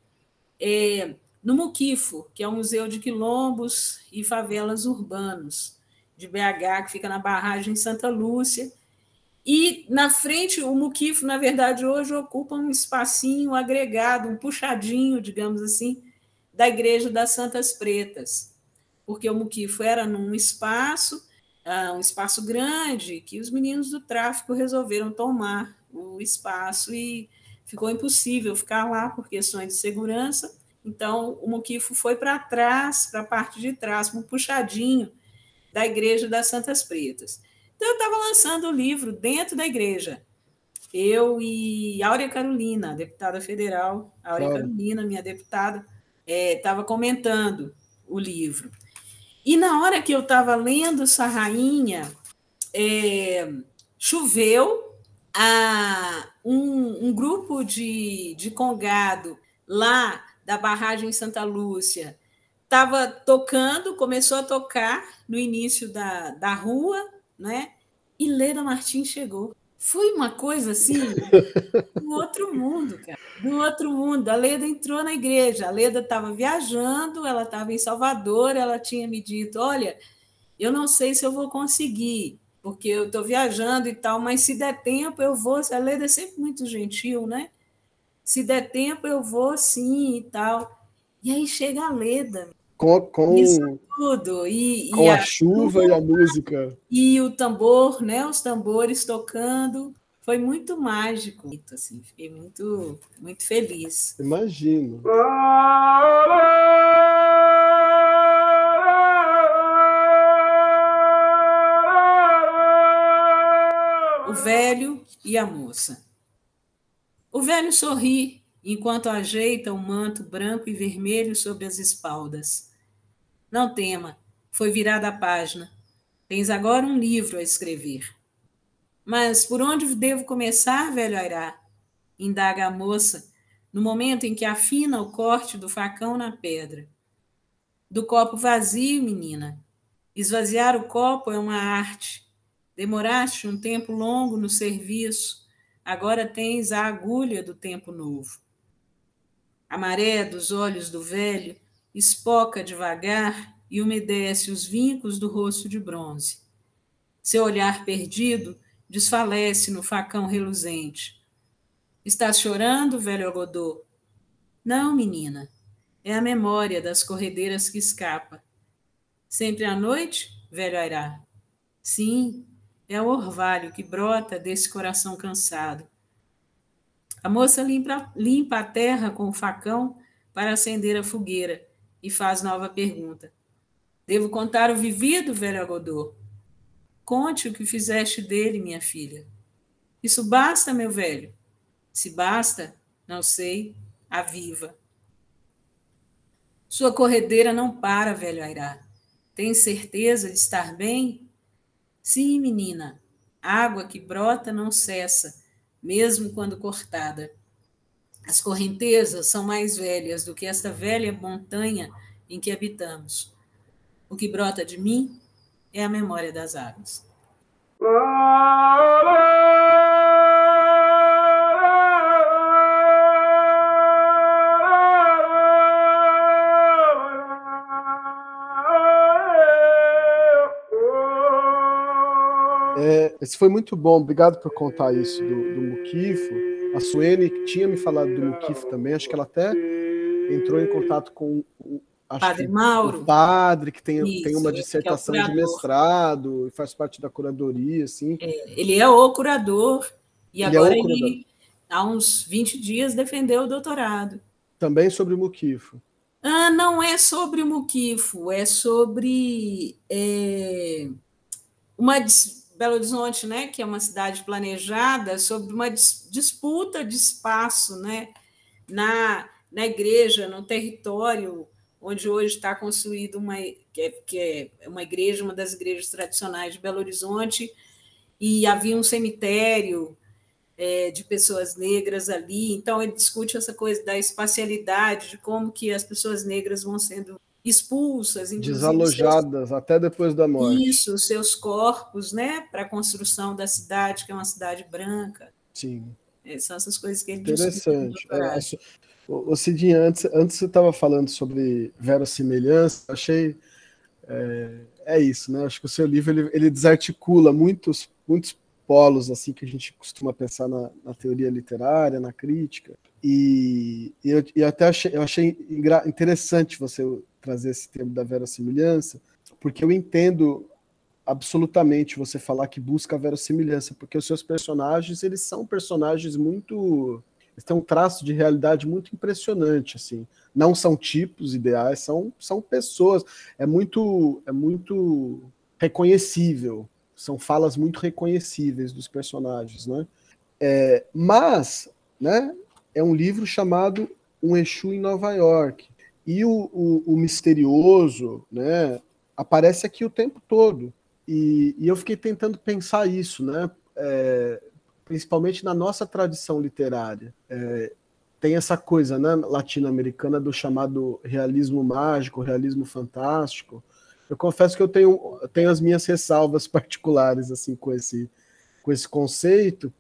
é, no Muquifo, que é o Museu de Quilombos e Favelas Urbanos de BH, que fica na barragem Santa Lúcia e na frente, o Muquifo, na verdade, hoje ocupa um espacinho agregado, um puxadinho, digamos assim, da Igreja das Santas Pretas, porque o Muquifo era num espaço, uh, um espaço grande, que os meninos do tráfico resolveram tomar o espaço e ficou impossível ficar lá por questões de segurança. Então, o Muquifo foi para trás, para a parte de trás, um puxadinho da Igreja das Santas Pretas. Então, eu estava lançando o livro dentro da igreja. Eu e Áurea Carolina, deputada federal, Áurea claro. Carolina, minha deputada, estava é, comentando o livro. E na hora que eu estava lendo essa rainha, é, choveu, a, um, um, grupo de, de congado lá da barragem Santa Lúcia estava tocando, começou a tocar no início da, da rua, né? E Leda Martins chegou. Foi uma coisa assim, do outro mundo, cara. Do outro mundo. A Leda entrou na igreja. A Leda estava viajando, ela estava em Salvador, ela tinha me dito: olha, eu não sei se eu vou conseguir, porque eu estou viajando e tal, mas se der tempo eu vou. A Leda é sempre muito gentil, né? Se der tempo eu vou sim e tal. E aí chega a Leda, com, com, Isso tudo. E, com e a, a, chuva e a música. E o tambor, né? Os tambores tocando. Foi muito mágico. Assim, fiquei muito, muito feliz. Imagino. O velho e a moça. O velho sorri enquanto ajeita o manto branco e vermelho sobre as espaldas. Não tema, foi virada a página. Tens agora um livro a escrever. Mas por onde devo começar, velho Airá? Indaga a moça, no momento em que afina o corte do facão na pedra. Do copo vazio, menina. Esvaziar o copo é uma arte. Demoraste um tempo longo no serviço, agora tens a agulha do tempo novo. A maré dos olhos do velho espoca devagar e umedece os vincos do rosto de bronze. Seu olhar perdido desfalece no facão reluzente. Estás chorando, velho Agodô? Não, menina. É a memória das corredeiras que escapa. Sempre à noite, velho Airá? Sim, é o orvalho que brota desse coração cansado. A moça limpa, limpa a terra com o facão para acender a fogueira e faz nova pergunta. Devo contar o vivido, velho Agodô? Conte o que fizeste dele, minha filha. Isso basta, meu velho? Se basta, não sei, aviva. Sua corredeira não para, velho Airá. Tem certeza de estar bem? Sim, menina. Água que brota não cessa, mesmo quando cortada. As correntezas são mais velhas do que esta velha montanha em que habitamos. O que brota de mim é a memória das águas. esse foi muito bom. Obrigado por contar isso do, do Muquifo. A Suene tinha me falado do Muquifo também. Acho que ela até entrou em contato com o padre Mauro. O padre que tem, Isso, tem uma é dissertação é de mestrado e faz parte da curadoria, assim. É, ele é o curador e ele é agora é curador. ele, há uns 20 dias, defendeu o doutorado. Também sobre o Muquifo. Ah, não é sobre o Muquifo, é sobre é, uma Belo Horizonte, né, que é uma cidade planejada, sobre uma disputa de espaço, né, na, na igreja, no território onde hoje está construída uma que é, que é uma igreja, uma das igrejas tradicionais de Belo Horizonte, e havia um cemitério é, de pessoas negras ali. Então ele discute essa coisa da espacialidade, de como que as pessoas negras vão sendo expulsas, desalojadas seus, até depois da morte. Isso, seus corpos, né, para a construção da cidade, que é uma cidade branca. Sim. É, são essas coisas que ele Interessante. É, o Cidinha, antes, antes você estava falando sobre verossimilhança, achei é, é, isso, né? Acho que o seu livro ele, ele desarticula muitos, muitos polos assim que a gente costuma pensar na, na teoria literária, na crítica. E, e eu, e até achei, eu achei interessante você trazer esse termo da verossimilhança, porque eu entendo absolutamente você falar que busca a verossimilhança, porque os seus personagens, eles são personagens muito eles têm um traço de realidade muito impressionante, assim. Não são tipos ideais, são, são pessoas. É muito é muito reconhecível. São falas muito reconhecíveis dos personagens, né? É, mas, né, é um livro chamado Um Exu em Nova York. E o, o, o misterioso, né, aparece aqui o tempo todo. E, e eu fiquei tentando pensar isso, né? É, principalmente na nossa tradição literária. É, tem essa coisa né, latino-americana do chamado realismo mágico, realismo fantástico. Eu confesso que eu tenho, tenho as minhas ressalvas [LAUGHS] particulares assim com esse, com esse conceito,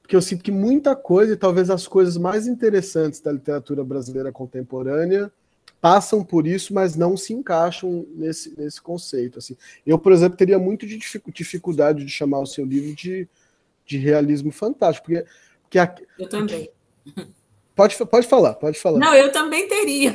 porque eu sinto que muita coisa, e talvez as coisas mais interessantes da literatura brasileira contemporânea, passam por isso, mas não se encaixam nesse, nesse conceito. Assim. Eu, por exemplo, teria muito de dificuldade de chamar o seu livro de de realismo fantástico. Porque, porque a, eu também. Pode, pode falar, pode falar. Não, eu também teria.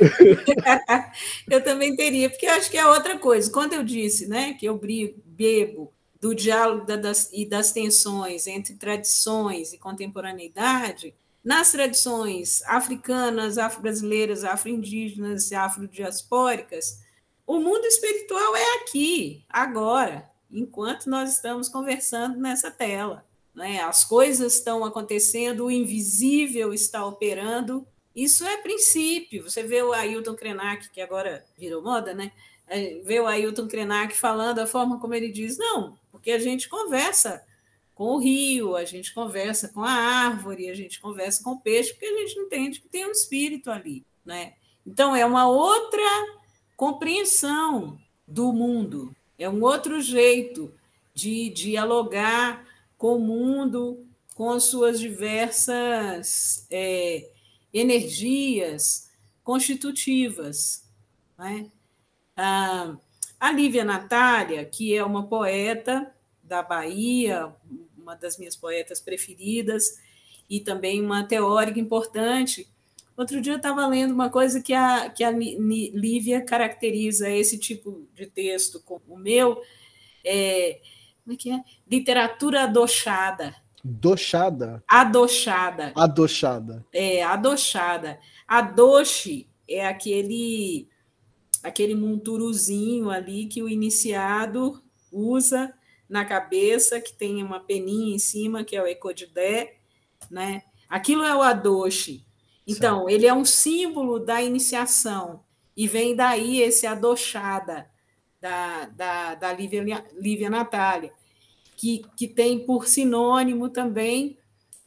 [LAUGHS] eu também teria, porque acho que é outra coisa. Quando eu disse né, que eu brigo, bebo do diálogo das, e das tensões entre tradições e contemporaneidade, nas tradições africanas, afro-brasileiras, afro-indígenas e afro-diaspóricas, o mundo espiritual é aqui, agora, enquanto nós estamos conversando nessa tela né? as coisas estão acontecendo, o invisível está operando. Isso é princípio. Você vê o Ailton Krenak, que agora virou moda, né? É, vê o Ailton Krenak falando a forma como ele diz, não, porque a gente conversa com o rio, a gente conversa com a árvore, a gente conversa com o peixe, porque a gente entende que tem um espírito ali. Né? Então, é uma outra compreensão do mundo, é um outro jeito de dialogar com o mundo, com as suas diversas é, energias constitutivas. Né? A, a Lívia Natália, que é uma poeta da Bahia, uma das minhas poetas preferidas, e também uma teórica importante. Outro dia eu estava lendo uma coisa que a, que a Lívia caracteriza esse tipo de texto como o meu, é, como é que é? Literatura adochada. Dochada? Adochada. Adochada. É, adochada. Adoche é aquele aquele monturuzinho ali que o iniciado usa na cabeça, que tem uma peninha em cima, que é o ecodidé, né? Aquilo é o adoche. Então, certo. ele é um símbolo da iniciação. E vem daí esse adochada da, da, da Lívia, Lívia Natália que, que tem por sinônimo também,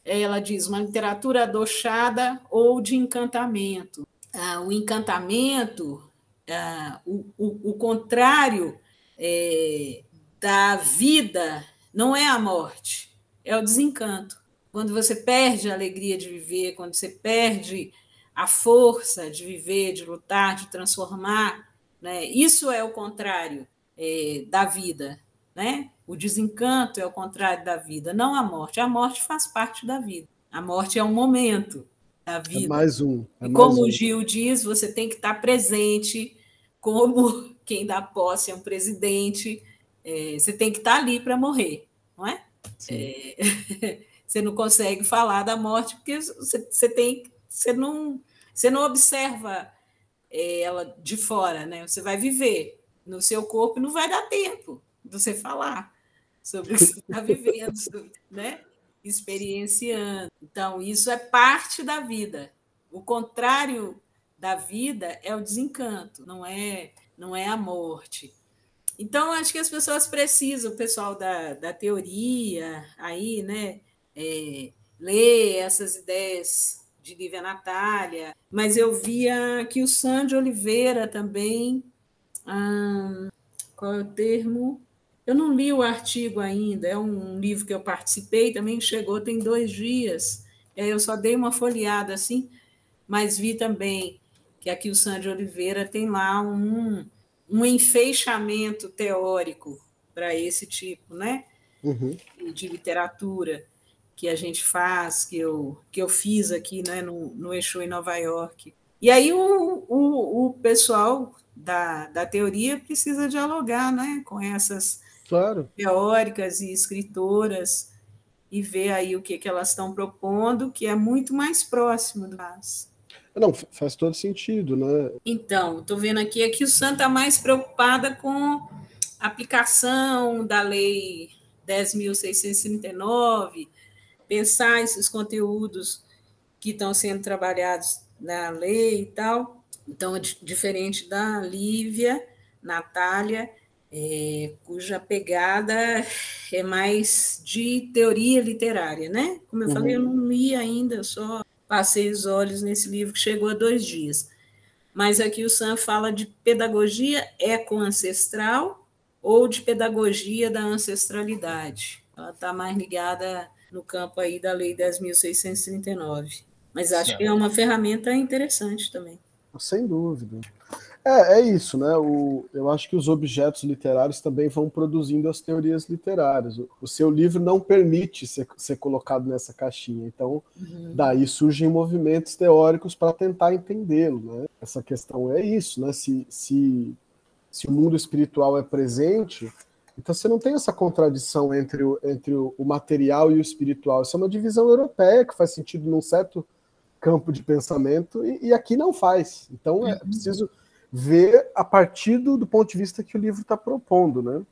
ela diz, uma literatura adochada ou de encantamento. Ah, o encantamento, ah, o, o, o, contrário é, da vida não é a morte, é o desencanto. Quando você perde a alegria de viver, quando você perde a força de viver, de lutar, de transformar, né? isso é o contrário é, da vida. né? O desencanto é o contrário da vida, não a morte. A morte faz parte da vida. A morte é um momento da é vida. É mais um. É e como um. o Gil diz, você tem que estar presente, como [LAUGHS] quem dá posse é um presidente, é, você tem que estar ali para morrer, não é? é? [LAUGHS] você não consegue falar da morte porque você, você tem, você não, você não observa é, ela de fora, né? Você vai viver no seu corpo e não vai dar tempo de você falar sobre o que você está [LAUGHS] vivendo, né? experienciando. Então, isso é parte da vida. O contrário da vida é o desencanto, não é, não é a morte. Então, acho que as pessoas precisam, o pessoal da, da teoria, aí, né, é, ler essas ideias de Lívia Natália, mas eu via que o Sandro Oliveira também, hum, qual é o termo? Eu não li o artigo ainda, é um livro que eu participei, também chegou tem dois dias. Eu só dei uma folheada assim, mas vi também que aqui o Sandro Oliveira tem lá um, um enfeixamento teórico para esse tipo né? Uhum. de literatura que a gente faz, que eu, que eu fiz aqui né, no, no Exu em Nova York. E aí o, o, o pessoal da, da teoria precisa dialogar né, com essas claro. teóricas e escritoras e ver aí o que, que elas estão propondo, que é muito mais próximo do caso. Não, faz todo sentido, né? Então, estou vendo aqui é que o Sam está mais preocupada com a aplicação da lei 10.639, pensar esses conteúdos que estão sendo trabalhados na lei e tal. Então, é diferente da Lívia, Natália, é, cuja pegada é mais de teoria literária, né? Como eu uhum. falei, eu não li ainda, só passei os olhos nesse livro que chegou há dois dias. Mas aqui o Sam fala de pedagogia ecoancestral ou de pedagogia da ancestralidade. Ela está mais ligada no campo aí da Lei 10.639. Mas acho que é uma ferramenta interessante também. Sem dúvida. É, é isso, né? O, eu acho que os objetos literários também vão produzindo as teorias literárias. O, o seu livro não permite ser, ser colocado nessa caixinha, então uhum. daí surgem movimentos teóricos para tentar entendê-lo, né? Essa questão é isso, né? Se, se, se o mundo espiritual é presente, então você não tem essa contradição entre o, entre o, o material e o espiritual. Isso é uma divisão europeia que faz sentido num certo campo de pensamento e, e aqui não faz. Então é uhum. Ver a partir do, do ponto de vista que o livro está propondo, né?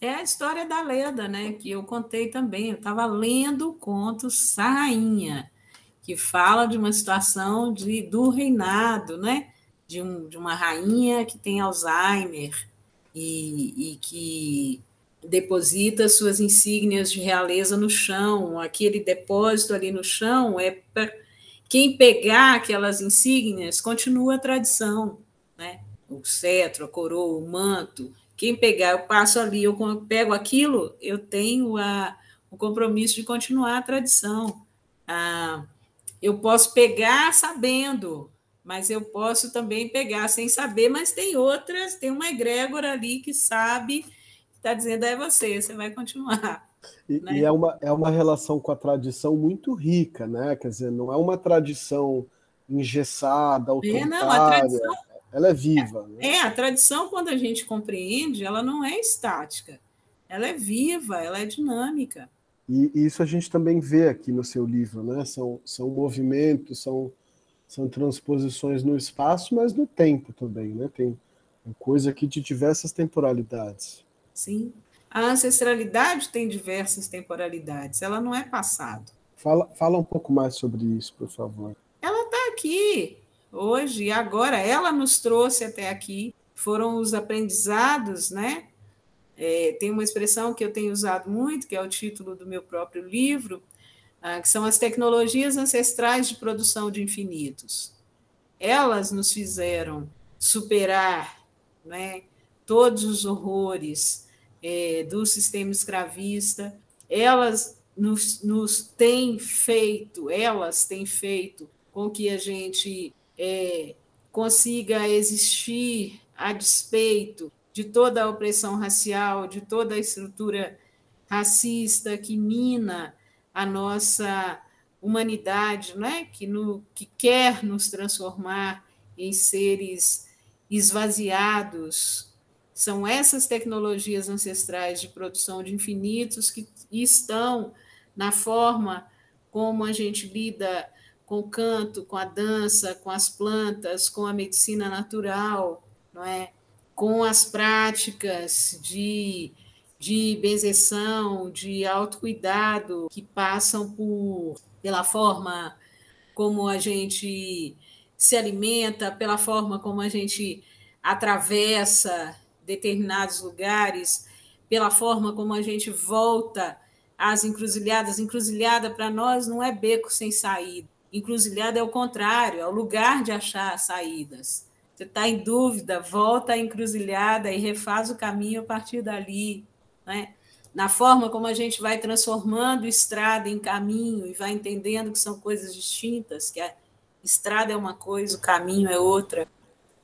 É a história da Leda, né? Que eu contei também. Eu estava lendo o conto Sarrainha, que fala de uma situação de, do reinado, né? De, um, de uma rainha que tem Alzheimer e, e que deposita suas insígnias de realeza no chão. Aquele depósito ali no chão é para quem pegar aquelas insígnias continua a tradição né? O cetro, a coroa, o manto. Quem pegar, eu passo ali, eu pego aquilo, eu tenho a, o compromisso de continuar a tradição. Ah, eu posso pegar sabendo, mas eu posso também pegar sem saber, mas tem outras, tem uma egrégora ali que sabe, está dizendo é você, você vai continuar. E, né? e, é, uma, é uma relação com a tradição muito rica, né? Quer dizer, não é uma tradição engessada, autoritária. É, não, a tradição, ela é viva. Né? É, a tradição, quando a gente compreende, ela não é estática. Ela é viva, ela é dinâmica. E, isso a gente também vê aqui no seu livro, né? São, são movimentos, são, são transposições no espaço, mas no tempo também, né? Tem coisa aqui de diversas temporalidades. Sim. A ancestralidade tem diversas temporalidades, ela não é passado. Fala, fala um pouco mais sobre isso, por favor. Ela está aqui hoje e agora. Ela nos trouxe até aqui, foram os aprendizados, né? É, tem uma expressão que eu tenho usado muito, que é o título do meu próprio livro, ah, que são as tecnologias ancestrais de produção de infinitos. Elas nos fizeram superar né, todos os horrores é, do sistema escravista, elas nos, nos têm feito, elas têm feito com que a gente é, consiga existir a despeito de toda a opressão racial, de toda a estrutura racista que mina a nossa humanidade, né? que, no, que quer nos transformar em seres esvaziados. São essas tecnologias ancestrais de produção de infinitos que estão na forma como a gente lida com o canto, com a dança, com as plantas, com a medicina natural, não é? com as práticas de, de benzeção, de autocuidado, que passam por, pela forma como a gente se alimenta, pela forma como a gente atravessa determinados lugares, pela forma como a gente volta às encruzilhadas. Encruzilhada para nós não é beco sem saída. Encruzilhada é o contrário, é o lugar de achar saídas. Você está em dúvida, volta à encruzilhada e refaz o caminho a partir dali. Né? Na forma como a gente vai transformando estrada em caminho e vai entendendo que são coisas distintas, que a estrada é uma coisa, o caminho é outra.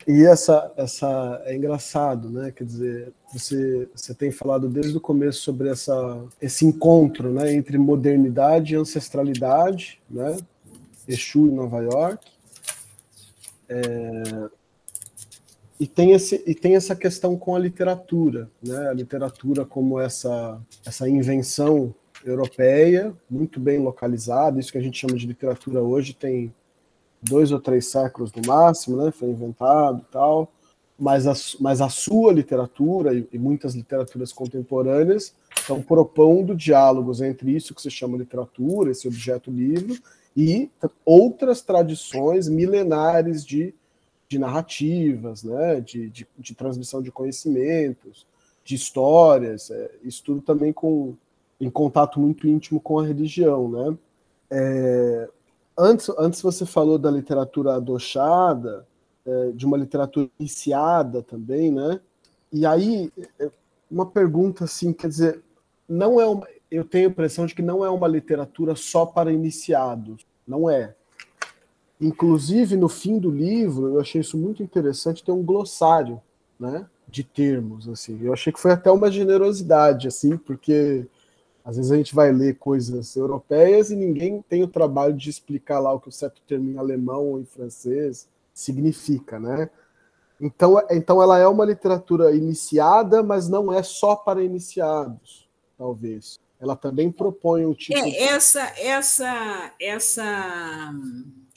E essa, essa é engraçado, né? Quer dizer, você, você tem falado desde o começo sobre essa, esse encontro, né, entre modernidade e ancestralidade, né? Exu em Nova York. É, e tem, esse, e tem essa questão com a literatura, né? A literatura como essa, essa invenção europeia, muito bem localizada, isso que a gente chama de literatura hoje tem dois ou três séculos no máximo, né? Foi inventado tal. Mas a, mas a sua literatura e, e muitas literaturas contemporâneas estão propondo diálogos entre isso que se chama literatura, esse objeto livro, e outras tradições milenares de, de narrativas, né? de, de, de transmissão de conhecimentos, de histórias, é, isso tudo também com, em contato muito íntimo com a religião. Né? É, antes, antes você falou da literatura adochada, é, de uma literatura iniciada também, né? E aí, é, uma pergunta assim, quer dizer, não é uma, eu tenho a impressão de que não é uma literatura só para iniciados, não é. Inclusive, no fim do livro, eu achei isso muito interessante, tem um glossário, né, de termos, assim. Eu achei que foi até uma generosidade, assim, porque às vezes a gente vai ler coisas europeias e ninguém tem o trabalho de explicar lá o que o certo termo em alemão ou em francês significa, né? Então, então ela é uma literatura iniciada, mas não é só para iniciados, talvez. Ela também propõe um tipo. É, de... essa, essa, essa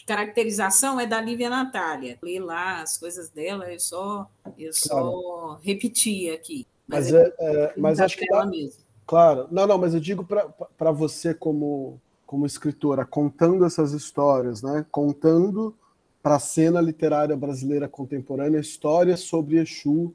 caracterização é da Lívia Natália. Li lá as coisas dela, eu só, eu claro. só repeti aqui. Mas, mas, é, é, mas acho que dá, mesmo. Claro, não, não, mas eu digo para você como, como escritora, contando essas histórias, né? contando para a cena literária brasileira contemporânea histórias sobre Exu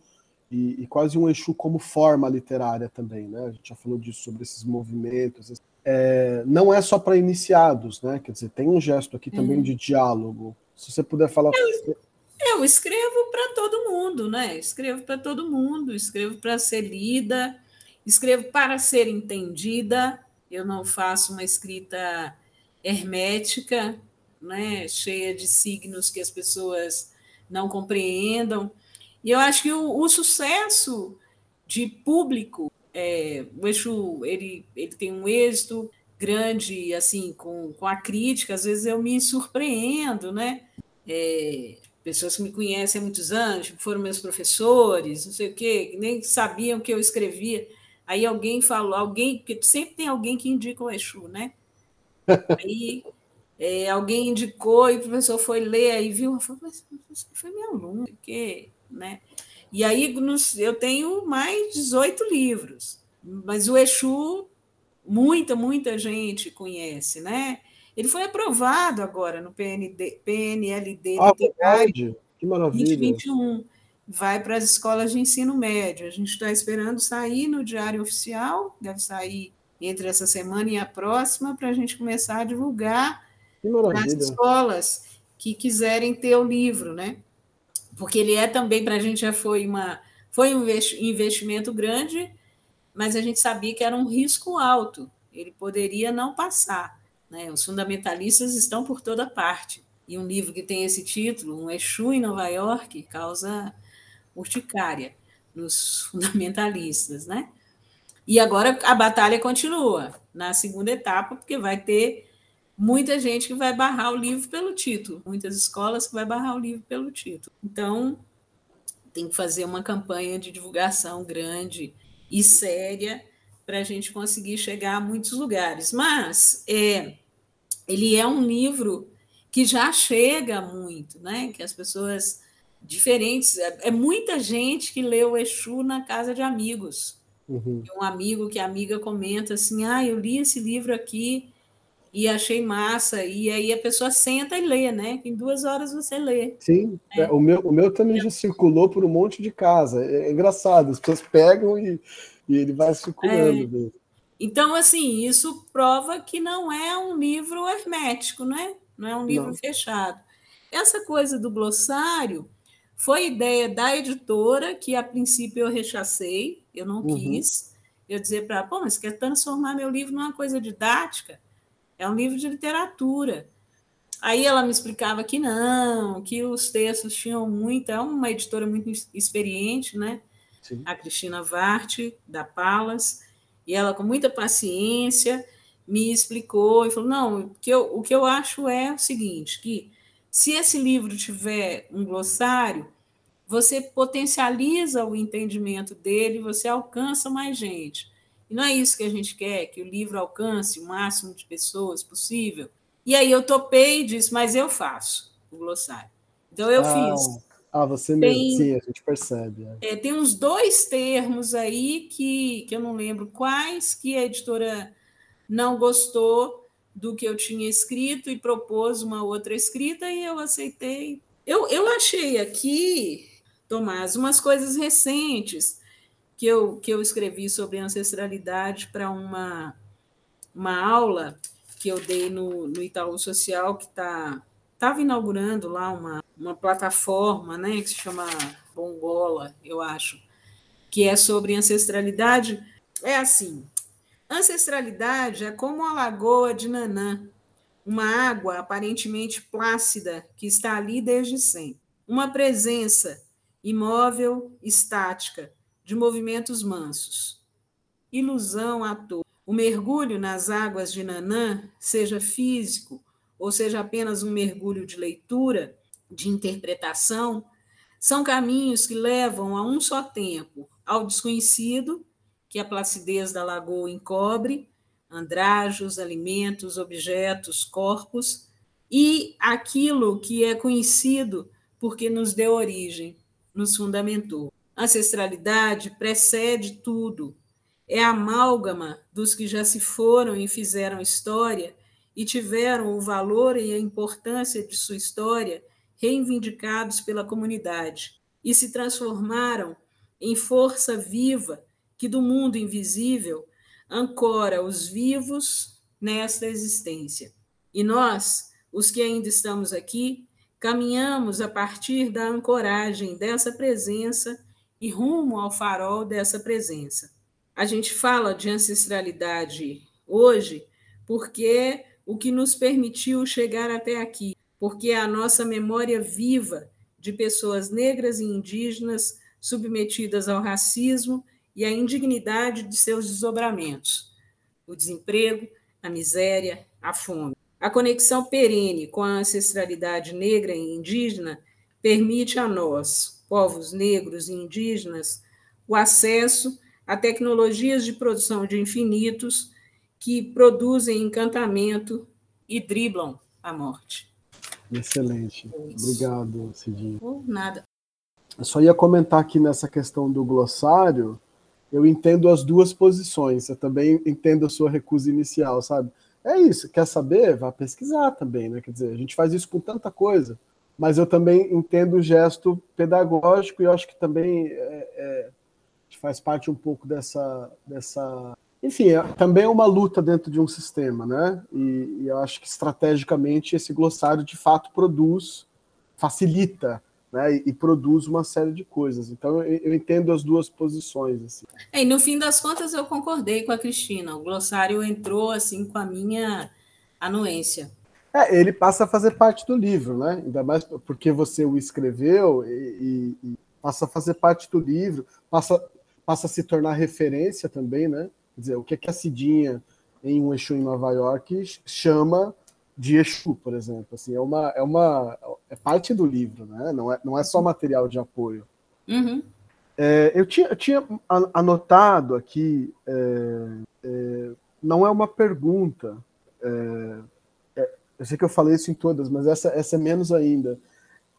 e, e, quase um Exu como forma literária também. Né? A gente já falou disso, sobre esses movimentos. É, não é só para iniciados, né? quer dizer, tem um gesto aqui também uhum. de diálogo. Se você puder falar. Eu, eu escrevo para todo mundo, né? Escrevo para todo mundo, escrevo para ser lida Escrevo para ser entendida, eu não faço uma escrita hermética, né, cheia de signos que as pessoas não compreendam. E eu acho que o, o sucesso de público, é, o Exu, ele, ele tem um êxito grande, assim, com, com a crítica, às vezes eu me surpreendo, né? É, pessoas que me conhecem há muitos anos, que foram meus professores, não sei o quê, que nem sabiam que eu escrevia. Aí alguém falou, alguém, porque sempre tem alguém que indica o Exu, né? Aí é, alguém indicou e o professor foi ler, aí viu, falou, mas foi meu aluno, que, né? E aí nos, eu tenho mais 18 livros, mas o Exu, muita, muita gente conhece, né? Ele foi aprovado agora no PND, PNLD ah, literário que maravilha. 2021 vai para as escolas de ensino médio. A gente está esperando sair no Diário Oficial, deve sair entre essa semana e a próxima, para a gente começar a divulgar nas escolas que quiserem ter o livro, né? Porque ele é também, para a gente já foi uma foi um investimento grande, mas a gente sabia que era um risco alto. Ele poderia não passar. Né? Os fundamentalistas estão por toda parte. E um livro que tem esse título, Um Exu em Nova York, causa urticária. nos [LAUGHS] fundamentalistas, né? E agora a batalha continua na segunda etapa, porque vai ter muita gente que vai barrar o livro pelo título, muitas escolas que vai barrar o livro pelo título. Então, tem que fazer uma campanha de divulgação grande e séria para a gente conseguir chegar a muitos lugares. Mas é, ele é um livro que já chega muito, né? Que as pessoas diferentes. É, é muita gente que lê o Exu na casa de amigos. Uhum. Um amigo que a amiga comenta assim: ah, eu li esse livro aqui e achei massa. E aí a pessoa senta e lê, né? Em duas horas você lê. Sim, é. o, meu, o meu também já circulou por um monte de casa. É, é engraçado, as pessoas pegam e, e ele vai circulando. É. Então, assim, isso prova que não é um livro hermético, né? Não é um livro não. fechado. Essa coisa do glossário foi ideia da editora, que a princípio eu rechacei, eu não uhum. quis. Eu dizer para ela, pô, mas quer transformar meu livro numa coisa didática? É um livro de literatura. Aí ela me explicava que não, que os textos tinham muito, é uma editora muito experiente, né? Sim. A Cristina Vart, da Palas, e ela, com muita paciência, me explicou e falou: não, o que eu, o que eu acho é o seguinte: que se esse livro tiver um glossário, você potencializa o entendimento dele, você alcança mais gente. E não é isso que a gente quer, que o livro alcance o máximo de pessoas possível. E aí eu topei e disse, mas eu faço o glossário. Então eu ah, fiz. Ah, você tem, mesmo, sim, a gente percebe. É. É, tem uns dois termos aí que, que eu não lembro quais, que a editora não gostou, do que eu tinha escrito e propôs uma outra escrita e eu aceitei. Eu, eu achei aqui, Tomás, umas coisas recentes que eu, que eu escrevi sobre ancestralidade para uma, uma aula que eu dei no, no Itaú Social, que está estava inaugurando lá uma, uma plataforma né, que se chama Bongola, eu acho, que é sobre ancestralidade. É assim, Ancestralidade é como a lagoa de Nanã, uma água aparentemente plácida que está ali desde sempre. Uma presença imóvel, estática, de movimentos mansos. Ilusão à toa. O mergulho nas águas de Nanã, seja físico ou seja apenas um mergulho de leitura, de interpretação, são caminhos que levam a um só tempo ao desconhecido que a placidez da lagoa encobre, andrajos, alimentos, objetos, corpos, e aquilo que é conhecido porque nos deu origem, nos fundamentou. Ancestralidade precede tudo, é a amálgama dos que já se foram e fizeram história e tiveram o valor e a importância de sua história reivindicados pela comunidade e se transformaram em força viva que do mundo invisível ancora os vivos nesta existência. E nós, os que ainda estamos aqui, caminhamos a partir da ancoragem dessa presença e rumo ao farol dessa presença. A gente fala de ancestralidade hoje porque o que nos permitiu chegar até aqui, porque é a nossa memória viva de pessoas negras e indígenas submetidas ao racismo e a indignidade de seus desdobramentos, o desemprego, a miséria, a fome. A conexão perene com a ancestralidade negra e indígena permite a nós, povos negros e indígenas, o acesso a tecnologias de produção de infinitos que produzem encantamento e driblam a morte. Excelente. Obrigado, Cidinho. Por nada. Eu só ia comentar aqui nessa questão do glossário, eu entendo as duas posições. Eu também entendo a sua recusa inicial, sabe? É isso, quer saber? Vá pesquisar também, né? Quer dizer, a gente faz isso com tanta coisa, mas eu também entendo o gesto pedagógico e acho que também é, é, faz parte um pouco dessa. dessa... Enfim, é, também é uma luta dentro de um sistema, né? E, e eu acho que estrategicamente esse glossário de fato produz, facilita né, e, e, produz uma série de coisas. Então eu, eu entendo as duas posições. Assim. É, e no fim das contas eu concordei com a Cristina. O glossário entrou assim com a minha anuência. É, ele passa a fazer parte do livro, né? Ainda mais porque você o escreveu e, e, passa a fazer parte do livro, passa, passa a se tornar referência também, né? Quer dizer, o que, é que a Cidinha em um Exu em Nova York chama de Exu, por exemplo. Assim, é uma é uma é parte do livro, né? Não é não é só material de apoio. Uhum. É, eu, tinha, eu tinha anotado aqui, é, é, não é uma pergunta. Eu sei que eu falei isso em todas, mas essa, essa é menos ainda.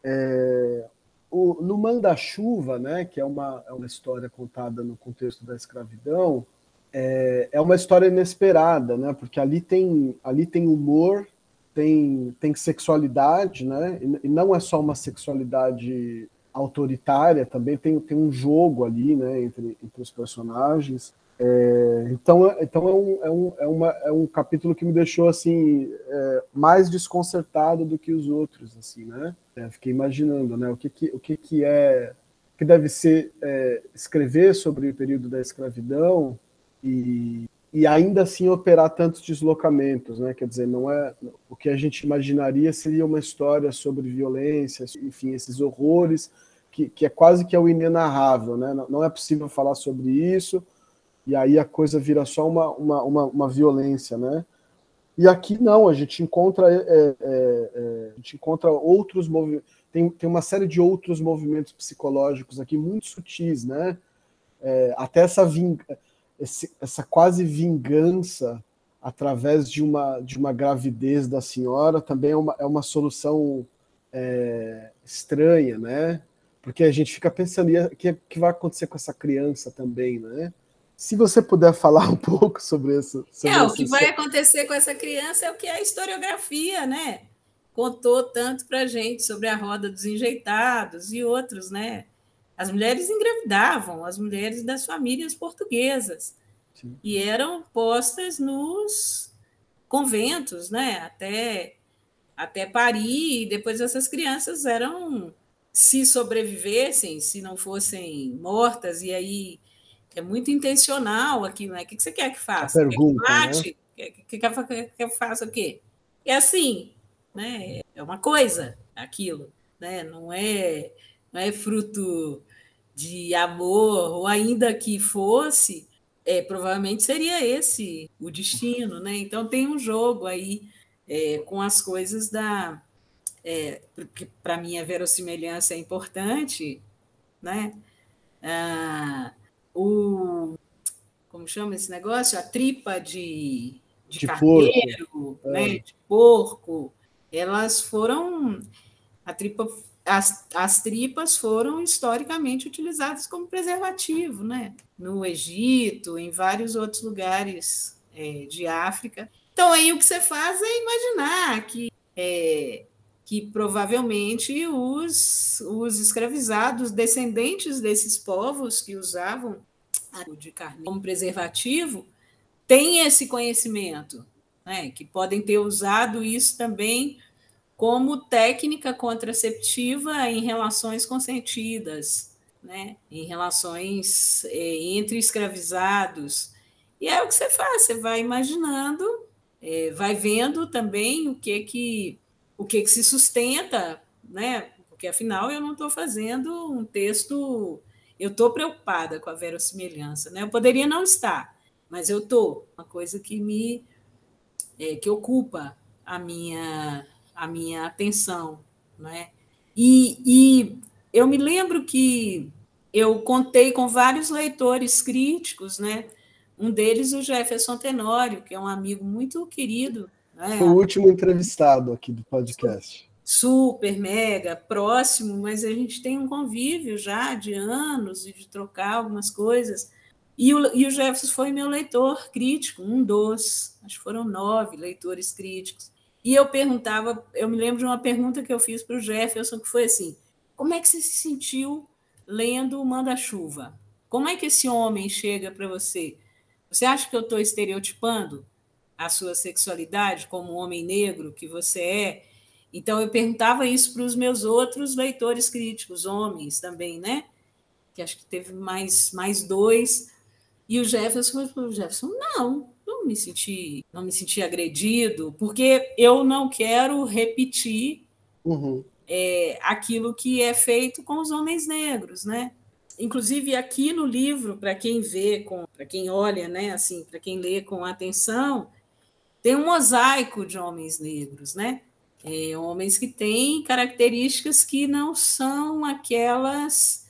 É, o, no Manda-Chuva, né, que é uma, é uma história contada no contexto da escravidão, é, é uma história inesperada, né, porque ali tem, ali tem humor, tem, tem sexualidade, né, e, e não é só uma sexualidade autoritária, também tem, tem um jogo ali né, entre, entre os personagens. É, então, então é, um, é, um, é, uma, é um capítulo que me deixou assim é, mais desconcertado do que os outros, assim, né? É, fiquei imaginando, né? O que que, o que, que é que deve ser é, escrever sobre o período da escravidão e, e ainda assim operar tantos deslocamentos, né? Quer dizer, não é o que a gente imaginaria seria uma história sobre violência, enfim, esses horrores que, que é quase que é o inenarrável, né? Não, não é possível falar sobre isso e aí a coisa vira só uma, uma, uma, uma violência, né? E aqui não, a gente encontra, é, é, é, a gente encontra outros movimentos, tem, tem uma série de outros movimentos psicológicos aqui muito sutis, né? É, até essa, ving, esse, essa quase vingança através de uma, de uma gravidez da senhora também é uma, é uma solução é, estranha, né? Porque a gente fica pensando, o que, que vai acontecer com essa criança também, né? Se você puder falar [LAUGHS] um pouco sobre isso. Sobre é, o que vai acontecer com essa criança é o que a historiografia, né? Contou tanto para gente sobre a roda dos enjeitados e outros, né? As mulheres engravidavam, as mulheres das famílias portuguesas, Sim. e eram postas nos conventos, né? Até, até parir, e depois essas crianças eram, se sobrevivessem, se não fossem mortas, e aí é muito intencional aqui, né? O que você quer que faça? A pergunta, quer que mate? Né? Quer, que eu faça o quê? É assim, né? É uma coisa aquilo, né? Não é, não é fruto de amor, ou ainda que fosse, é, provavelmente seria esse o destino, né? Então tem um jogo aí é, com as coisas da. É, porque para mim a verossimilhança é importante, né? Ah, o como chama esse negócio? A tripa de, de, de carneiro, porco. né? É. de porco, elas foram a tripa as, as tripas foram historicamente utilizadas como preservativo, né? No Egito, em vários outros lugares é, de África. Então, aí o que você faz é imaginar que, é, que provavelmente os, os escravizados, descendentes desses povos que usavam de carne como preservativo, têm esse conhecimento, né? que podem ter usado isso também como técnica contraceptiva em relações consentidas, né? em relações é, entre escravizados. E é o que você faz, você vai imaginando, é, vai vendo também o que que o que, que se sustenta, né? porque afinal eu não estou fazendo um texto, eu estou preocupada com a verossimilhança, né? eu poderia não estar, mas eu estou, uma coisa que me é, que ocupa a minha a minha atenção. Né? E, e eu me lembro que eu contei com vários leitores críticos, né? um deles o Jefferson Tenório, que é um amigo muito querido. Né? Foi o último entrevistado aqui do podcast. Super, mega, próximo, mas a gente tem um convívio já de anos e de trocar algumas coisas. E o, e o Jefferson foi meu leitor crítico, um dos, acho que foram nove leitores críticos. E eu perguntava, eu me lembro de uma pergunta que eu fiz para o Jefferson, que foi assim: como é que você se sentiu lendo o Manda-Chuva? Como é que esse homem chega para você? Você acha que eu estou estereotipando a sua sexualidade como homem negro que você é? Então eu perguntava isso para os meus outros leitores críticos, homens também, né? Que acho que teve mais, mais dois. E o Jefferson falou: Jefferson, não, não me senti, não me senti agredido, porque eu não quero repetir uhum. é, aquilo que é feito com os homens negros, né? Inclusive aqui no livro, para quem vê, para quem olha, né, assim, para quem lê com atenção, tem um mosaico de homens negros, né? É, homens que têm características que não são aquelas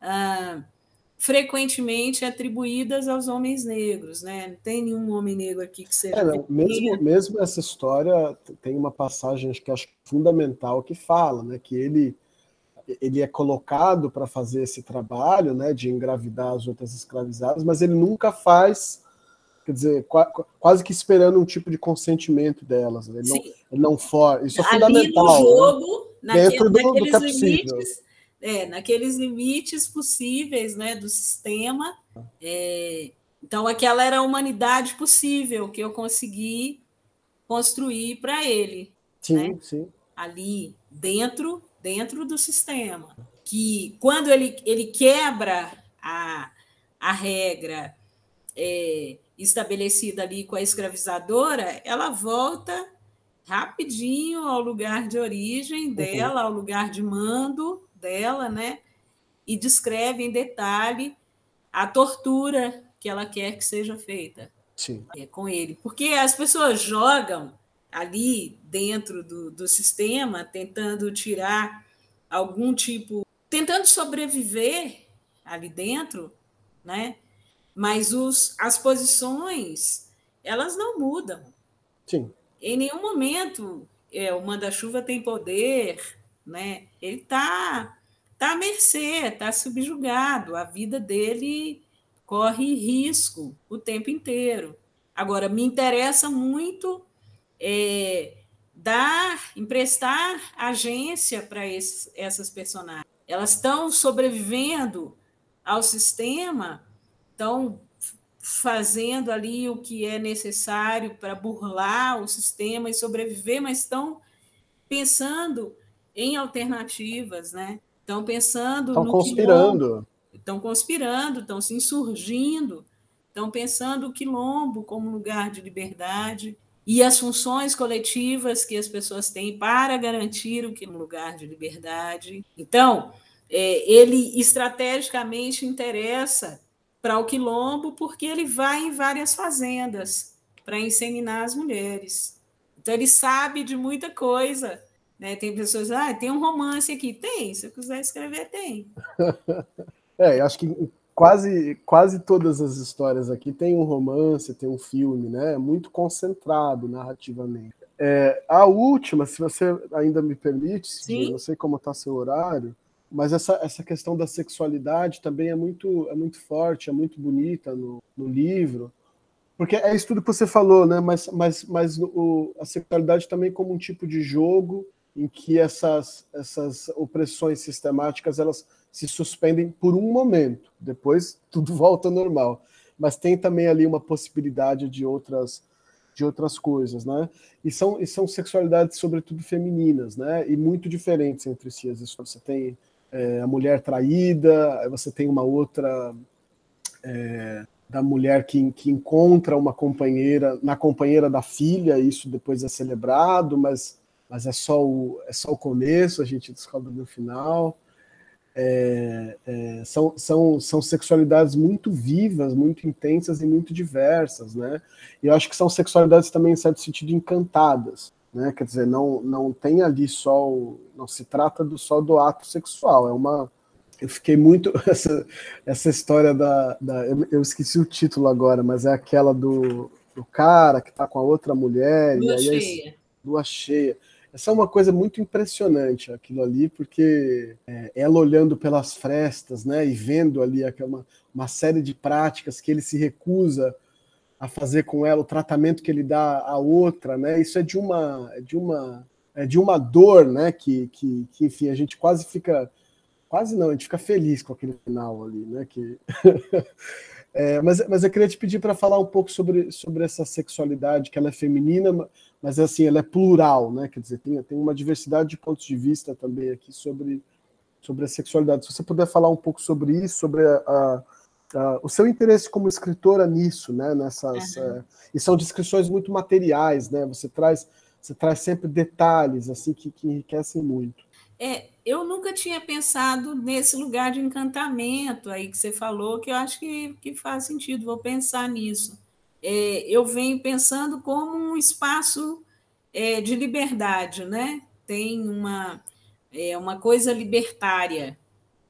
ah, frequentemente atribuídas aos homens negros, né? Não tem nenhum homem negro aqui que seja. É, não, mesmo, mesmo essa história tem uma passagem que acho fundamental que fala, né? Que ele ele é colocado para fazer esse trabalho, né? De engravidar as outras escravizadas, mas ele nunca faz quer dizer, quase que esperando um tipo de consentimento delas. Né? Não, não for. Isso é Ali fundamental. No né? jogo, né? dentro do, do que é possível. Limites, é, naqueles limites possíveis né, do sistema. É, então, aquela era a humanidade possível que eu consegui construir para ele. Sim, né? sim. Ali, dentro, dentro do sistema. Que quando ele, ele quebra a, a regra é, estabelecida ali com a escravizadora, ela volta rapidinho ao lugar de origem uhum. dela, uhum. ao lugar de mando, dela, né? E descreve em detalhe a tortura que ela quer que seja feita é, com ele. Porque as pessoas jogam ali dentro do, do sistema, tentando tirar algum tipo, tentando sobreviver ali dentro, né? Mas os, as posições, elas não mudam. Sim. Em nenhum momento é, o manda-chuva tem poder, né? Ele está tá à mercê, está subjugado, a vida dele corre risco o tempo inteiro. Agora, me interessa muito é, dar, emprestar agência para essas personagens. Elas estão sobrevivendo ao sistema, estão fazendo ali o que é necessário para burlar o sistema e sobreviver, mas estão pensando em alternativas, né? Estão pensando estão conspirando. estão conspirando, estão se insurgindo, estão pensando o quilombo como lugar de liberdade e as funções coletivas que as pessoas têm para garantir o que é um lugar de liberdade. Então, é, ele estrategicamente interessa para o quilombo porque ele vai em várias fazendas para inseminar as mulheres. Então ele sabe de muita coisa né? Tem pessoas, ah, tem um romance aqui. Tem, se eu quiser escrever, tem. [LAUGHS] é, acho que quase, quase todas as histórias aqui tem um romance, tem um filme, né? É muito concentrado narrativamente. É, a última, se você ainda me permite, Sim. não sei como está seu horário, mas essa, essa questão da sexualidade também é muito, é muito forte, é muito bonita no, no livro. Porque é isso tudo que você falou, né? Mas, mas, mas o, a sexualidade também como um tipo de jogo em que essas, essas opressões sistemáticas elas se suspendem por um momento, depois tudo [LAUGHS] volta ao normal. Mas tem também ali uma possibilidade de outras de outras coisas, né? E são, e são sexualidades sobretudo femininas, né? E muito diferentes entre si. Às vezes você tem é, a mulher traída, você tem uma outra é, da mulher que, que encontra uma companheira na companheira da filha, isso depois é celebrado, mas mas é só o, é só o começo, a gente descobre no final. É, é, são, são, são sexualidades muito vivas, muito intensas e muito diversas, né? E eu acho que são sexualidades também, em certo sentido, encantadas, né? Quer dizer, não, não tem ali só, o, não se trata do, só do ato sexual, é uma... Eu fiquei muito... [LAUGHS] Essa, essa história da... da eu, eu esqueci o título agora, mas é aquela do, do cara que tá com a outra mulher... Lua e aí cheia. É, lua cheia essa é uma coisa muito impressionante, aquilo ali, porque é, ela olhando pelas frestas, né, e vendo ali aquela, uma série de práticas que ele se recusa a fazer com ela, o tratamento que ele dá à outra, né, isso é de uma, é de uma, é de uma dor, né, que, que, que enfim, a gente quase fica, quase não, a gente fica feliz com aquele final ali, né, que [LAUGHS] É, mas, mas eu queria te pedir para falar um pouco sobre, sobre essa sexualidade, que ela é feminina, mas assim, ela é plural, né? Quer dizer, tem, tem uma diversidade de pontos de vista também aqui sobre, sobre a sexualidade. Se você puder falar um pouco sobre isso, sobre a, a, a, o seu interesse como escritora nisso, né? Nessas, uhum. é, e são descrições muito materiais, né? Você traz, você traz sempre detalhes assim que, que enriquecem muito. É, eu nunca tinha pensado nesse lugar de encantamento aí que você falou, que eu acho que, que faz sentido, vou pensar nisso. É, eu venho pensando como um espaço é, de liberdade, né? Tem uma, é, uma coisa libertária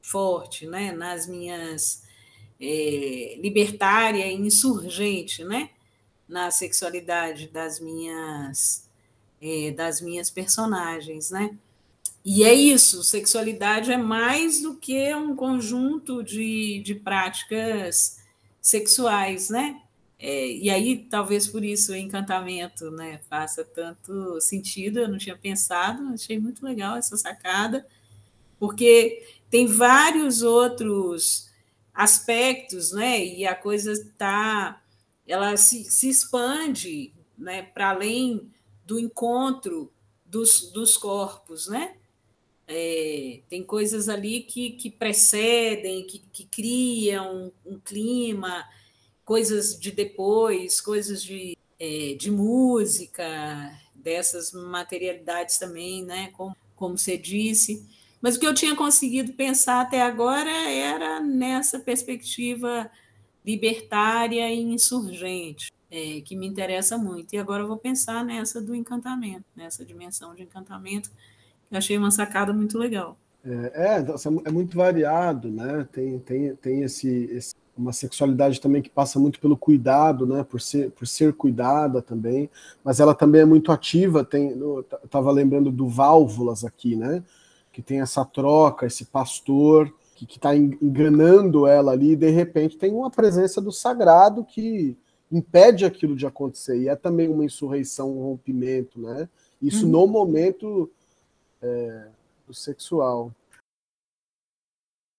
forte né? nas minhas. É, libertária e insurgente, né? Na sexualidade das minhas, é, das minhas personagens, né? E é isso, sexualidade é mais do que um conjunto de, de práticas sexuais, né? É, e aí, talvez por isso o encantamento né, faça tanto sentido, eu não tinha pensado, achei muito legal essa sacada, porque tem vários outros aspectos, né? E a coisa está, ela se, se expande né, para além do encontro dos, dos corpos, né? É, tem coisas ali que, que precedem, que, que criam um, clima, coisas de depois, coisas de, é, de música, dessas materialidades também, né? Como, como você disse. Mas o que eu tinha conseguido pensar até agora era nessa perspectiva libertária e insurgente, é, que me interessa muito. E agora eu vou pensar nessa do encantamento, nessa dimensão de encantamento eu achei uma sacada muito legal. É, é, é muito variado, né? Tem, tem, tem esse, esse, uma sexualidade também que passa muito pelo cuidado, né? Por ser, por ser cuidada também, mas ela também é muito ativa. Tem, eu tava lembrando do Válvulas aqui, né? Que tem essa troca, esse pastor que está enganando ela ali, e de repente tem uma presença do sagrado que impede aquilo de acontecer. E é também uma insurreição, um rompimento, né? Isso uhum. no momento é, do sexual.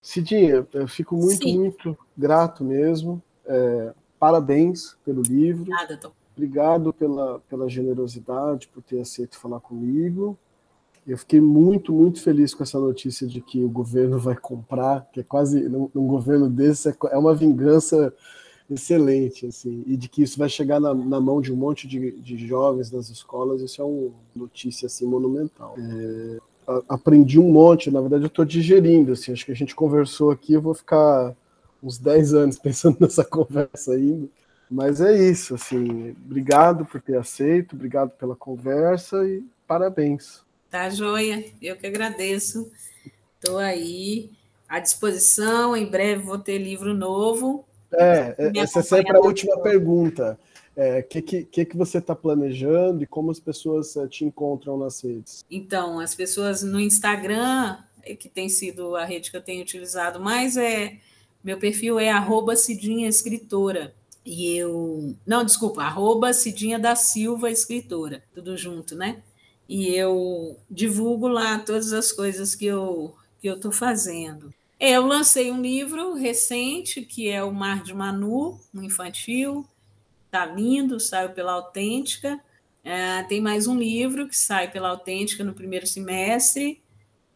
Cidinha, eu fico muito, Sim. muito grato mesmo. É, parabéns pelo livro. Nada, tô. Obrigado pela, pela generosidade, por ter aceito falar comigo. Eu fiquei muito, muito feliz com essa notícia de que o governo vai comprar, que é quase, num governo desse, é, é uma vingança excelente, assim, e de que isso vai chegar na, na mão de um monte de, de, jovens nas escolas, isso é uma notícia, assim, monumental. É, aprendi um monte, na verdade eu estou digerindo, assim, acho que a gente conversou aqui, eu vou ficar uns 10 anos [LAUGHS] pensando nessa conversa ainda, mas é isso, assim, obrigado por ter aceito, obrigado pela conversa e parabéns. Tá, joia, eu que agradeço, estou aí à disposição, em breve vou ter livro novo, é, é essa é sempre a última pergunta. O é, que, que, que você está planejando e como as pessoas é, te encontram nas redes? Então, as pessoas no Instagram, é, que tem sido a rede que eu tenho utilizado mais, é meu perfil é arroba Cidinha Escritora. E eu. Não, desculpa, arroba Cidinha da Silva Escritora, tudo junto, né? E eu divulgo lá todas as coisas que eu que eu estou fazendo. É, eu lancei um livro recente, que é O Mar de Manu, um infantil. Está lindo, saiu pela Autêntica. É, tem mais um livro que sai pela Autêntica no primeiro semestre.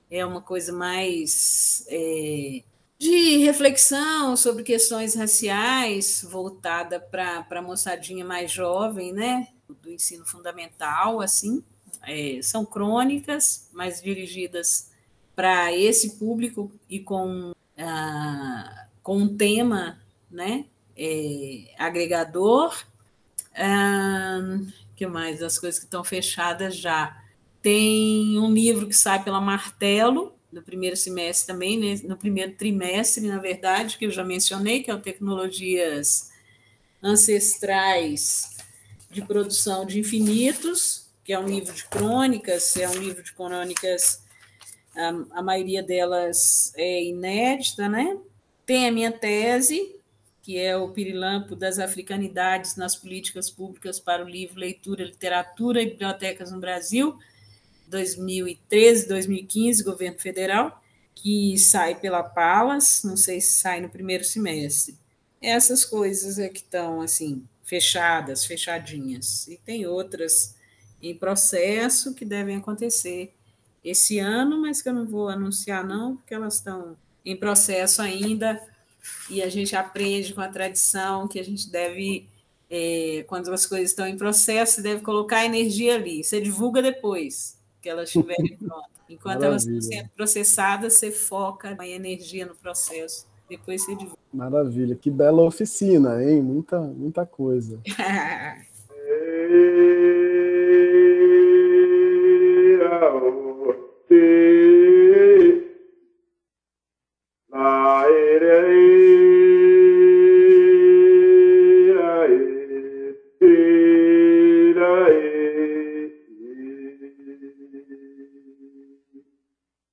É uma coisa mais é, de reflexão sobre questões raciais, voltada para a moçadinha mais jovem, né? Do ensino fundamental, assim. É, são crônicas, mas dirigidas para esse público e com, ah, com um tema né, é, agregador. Ah, que mais? As coisas que estão fechadas já. Tem um livro que sai pela Martelo, no primeiro semestre também, né, no primeiro trimestre, na verdade, que eu já mencionei, que é o Tecnologias Ancestrais de Produção de Infinitos, que é um livro de crônicas, é um livro de crônicas a, a maioria delas é inédita, né? Tem a minha tese, que é o Pirilampo das Africanidades nas Políticas Públicas para o Livro, Leitura, Literatura e Bibliotecas no Brasil, 2013-2015, Governo Federal, que sai pela Palas, não sei se sai no primeiro semestre. Essas coisas é que estão, assim, fechadas, fechadinhas. E tem outras em processo que devem acontecer esse ano, mas que eu não vou anunciar não, porque elas estão em processo ainda e a gente aprende com a tradição que a gente deve, é, quando as coisas estão em processo, você deve colocar energia ali. Você divulga depois que elas estiverem [LAUGHS] prontas. Enquanto Maravilha. elas estão sendo processadas, você foca a energia no processo. Depois você divulga. Maravilha, que bela oficina, hein? Muita, muita coisa. [LAUGHS]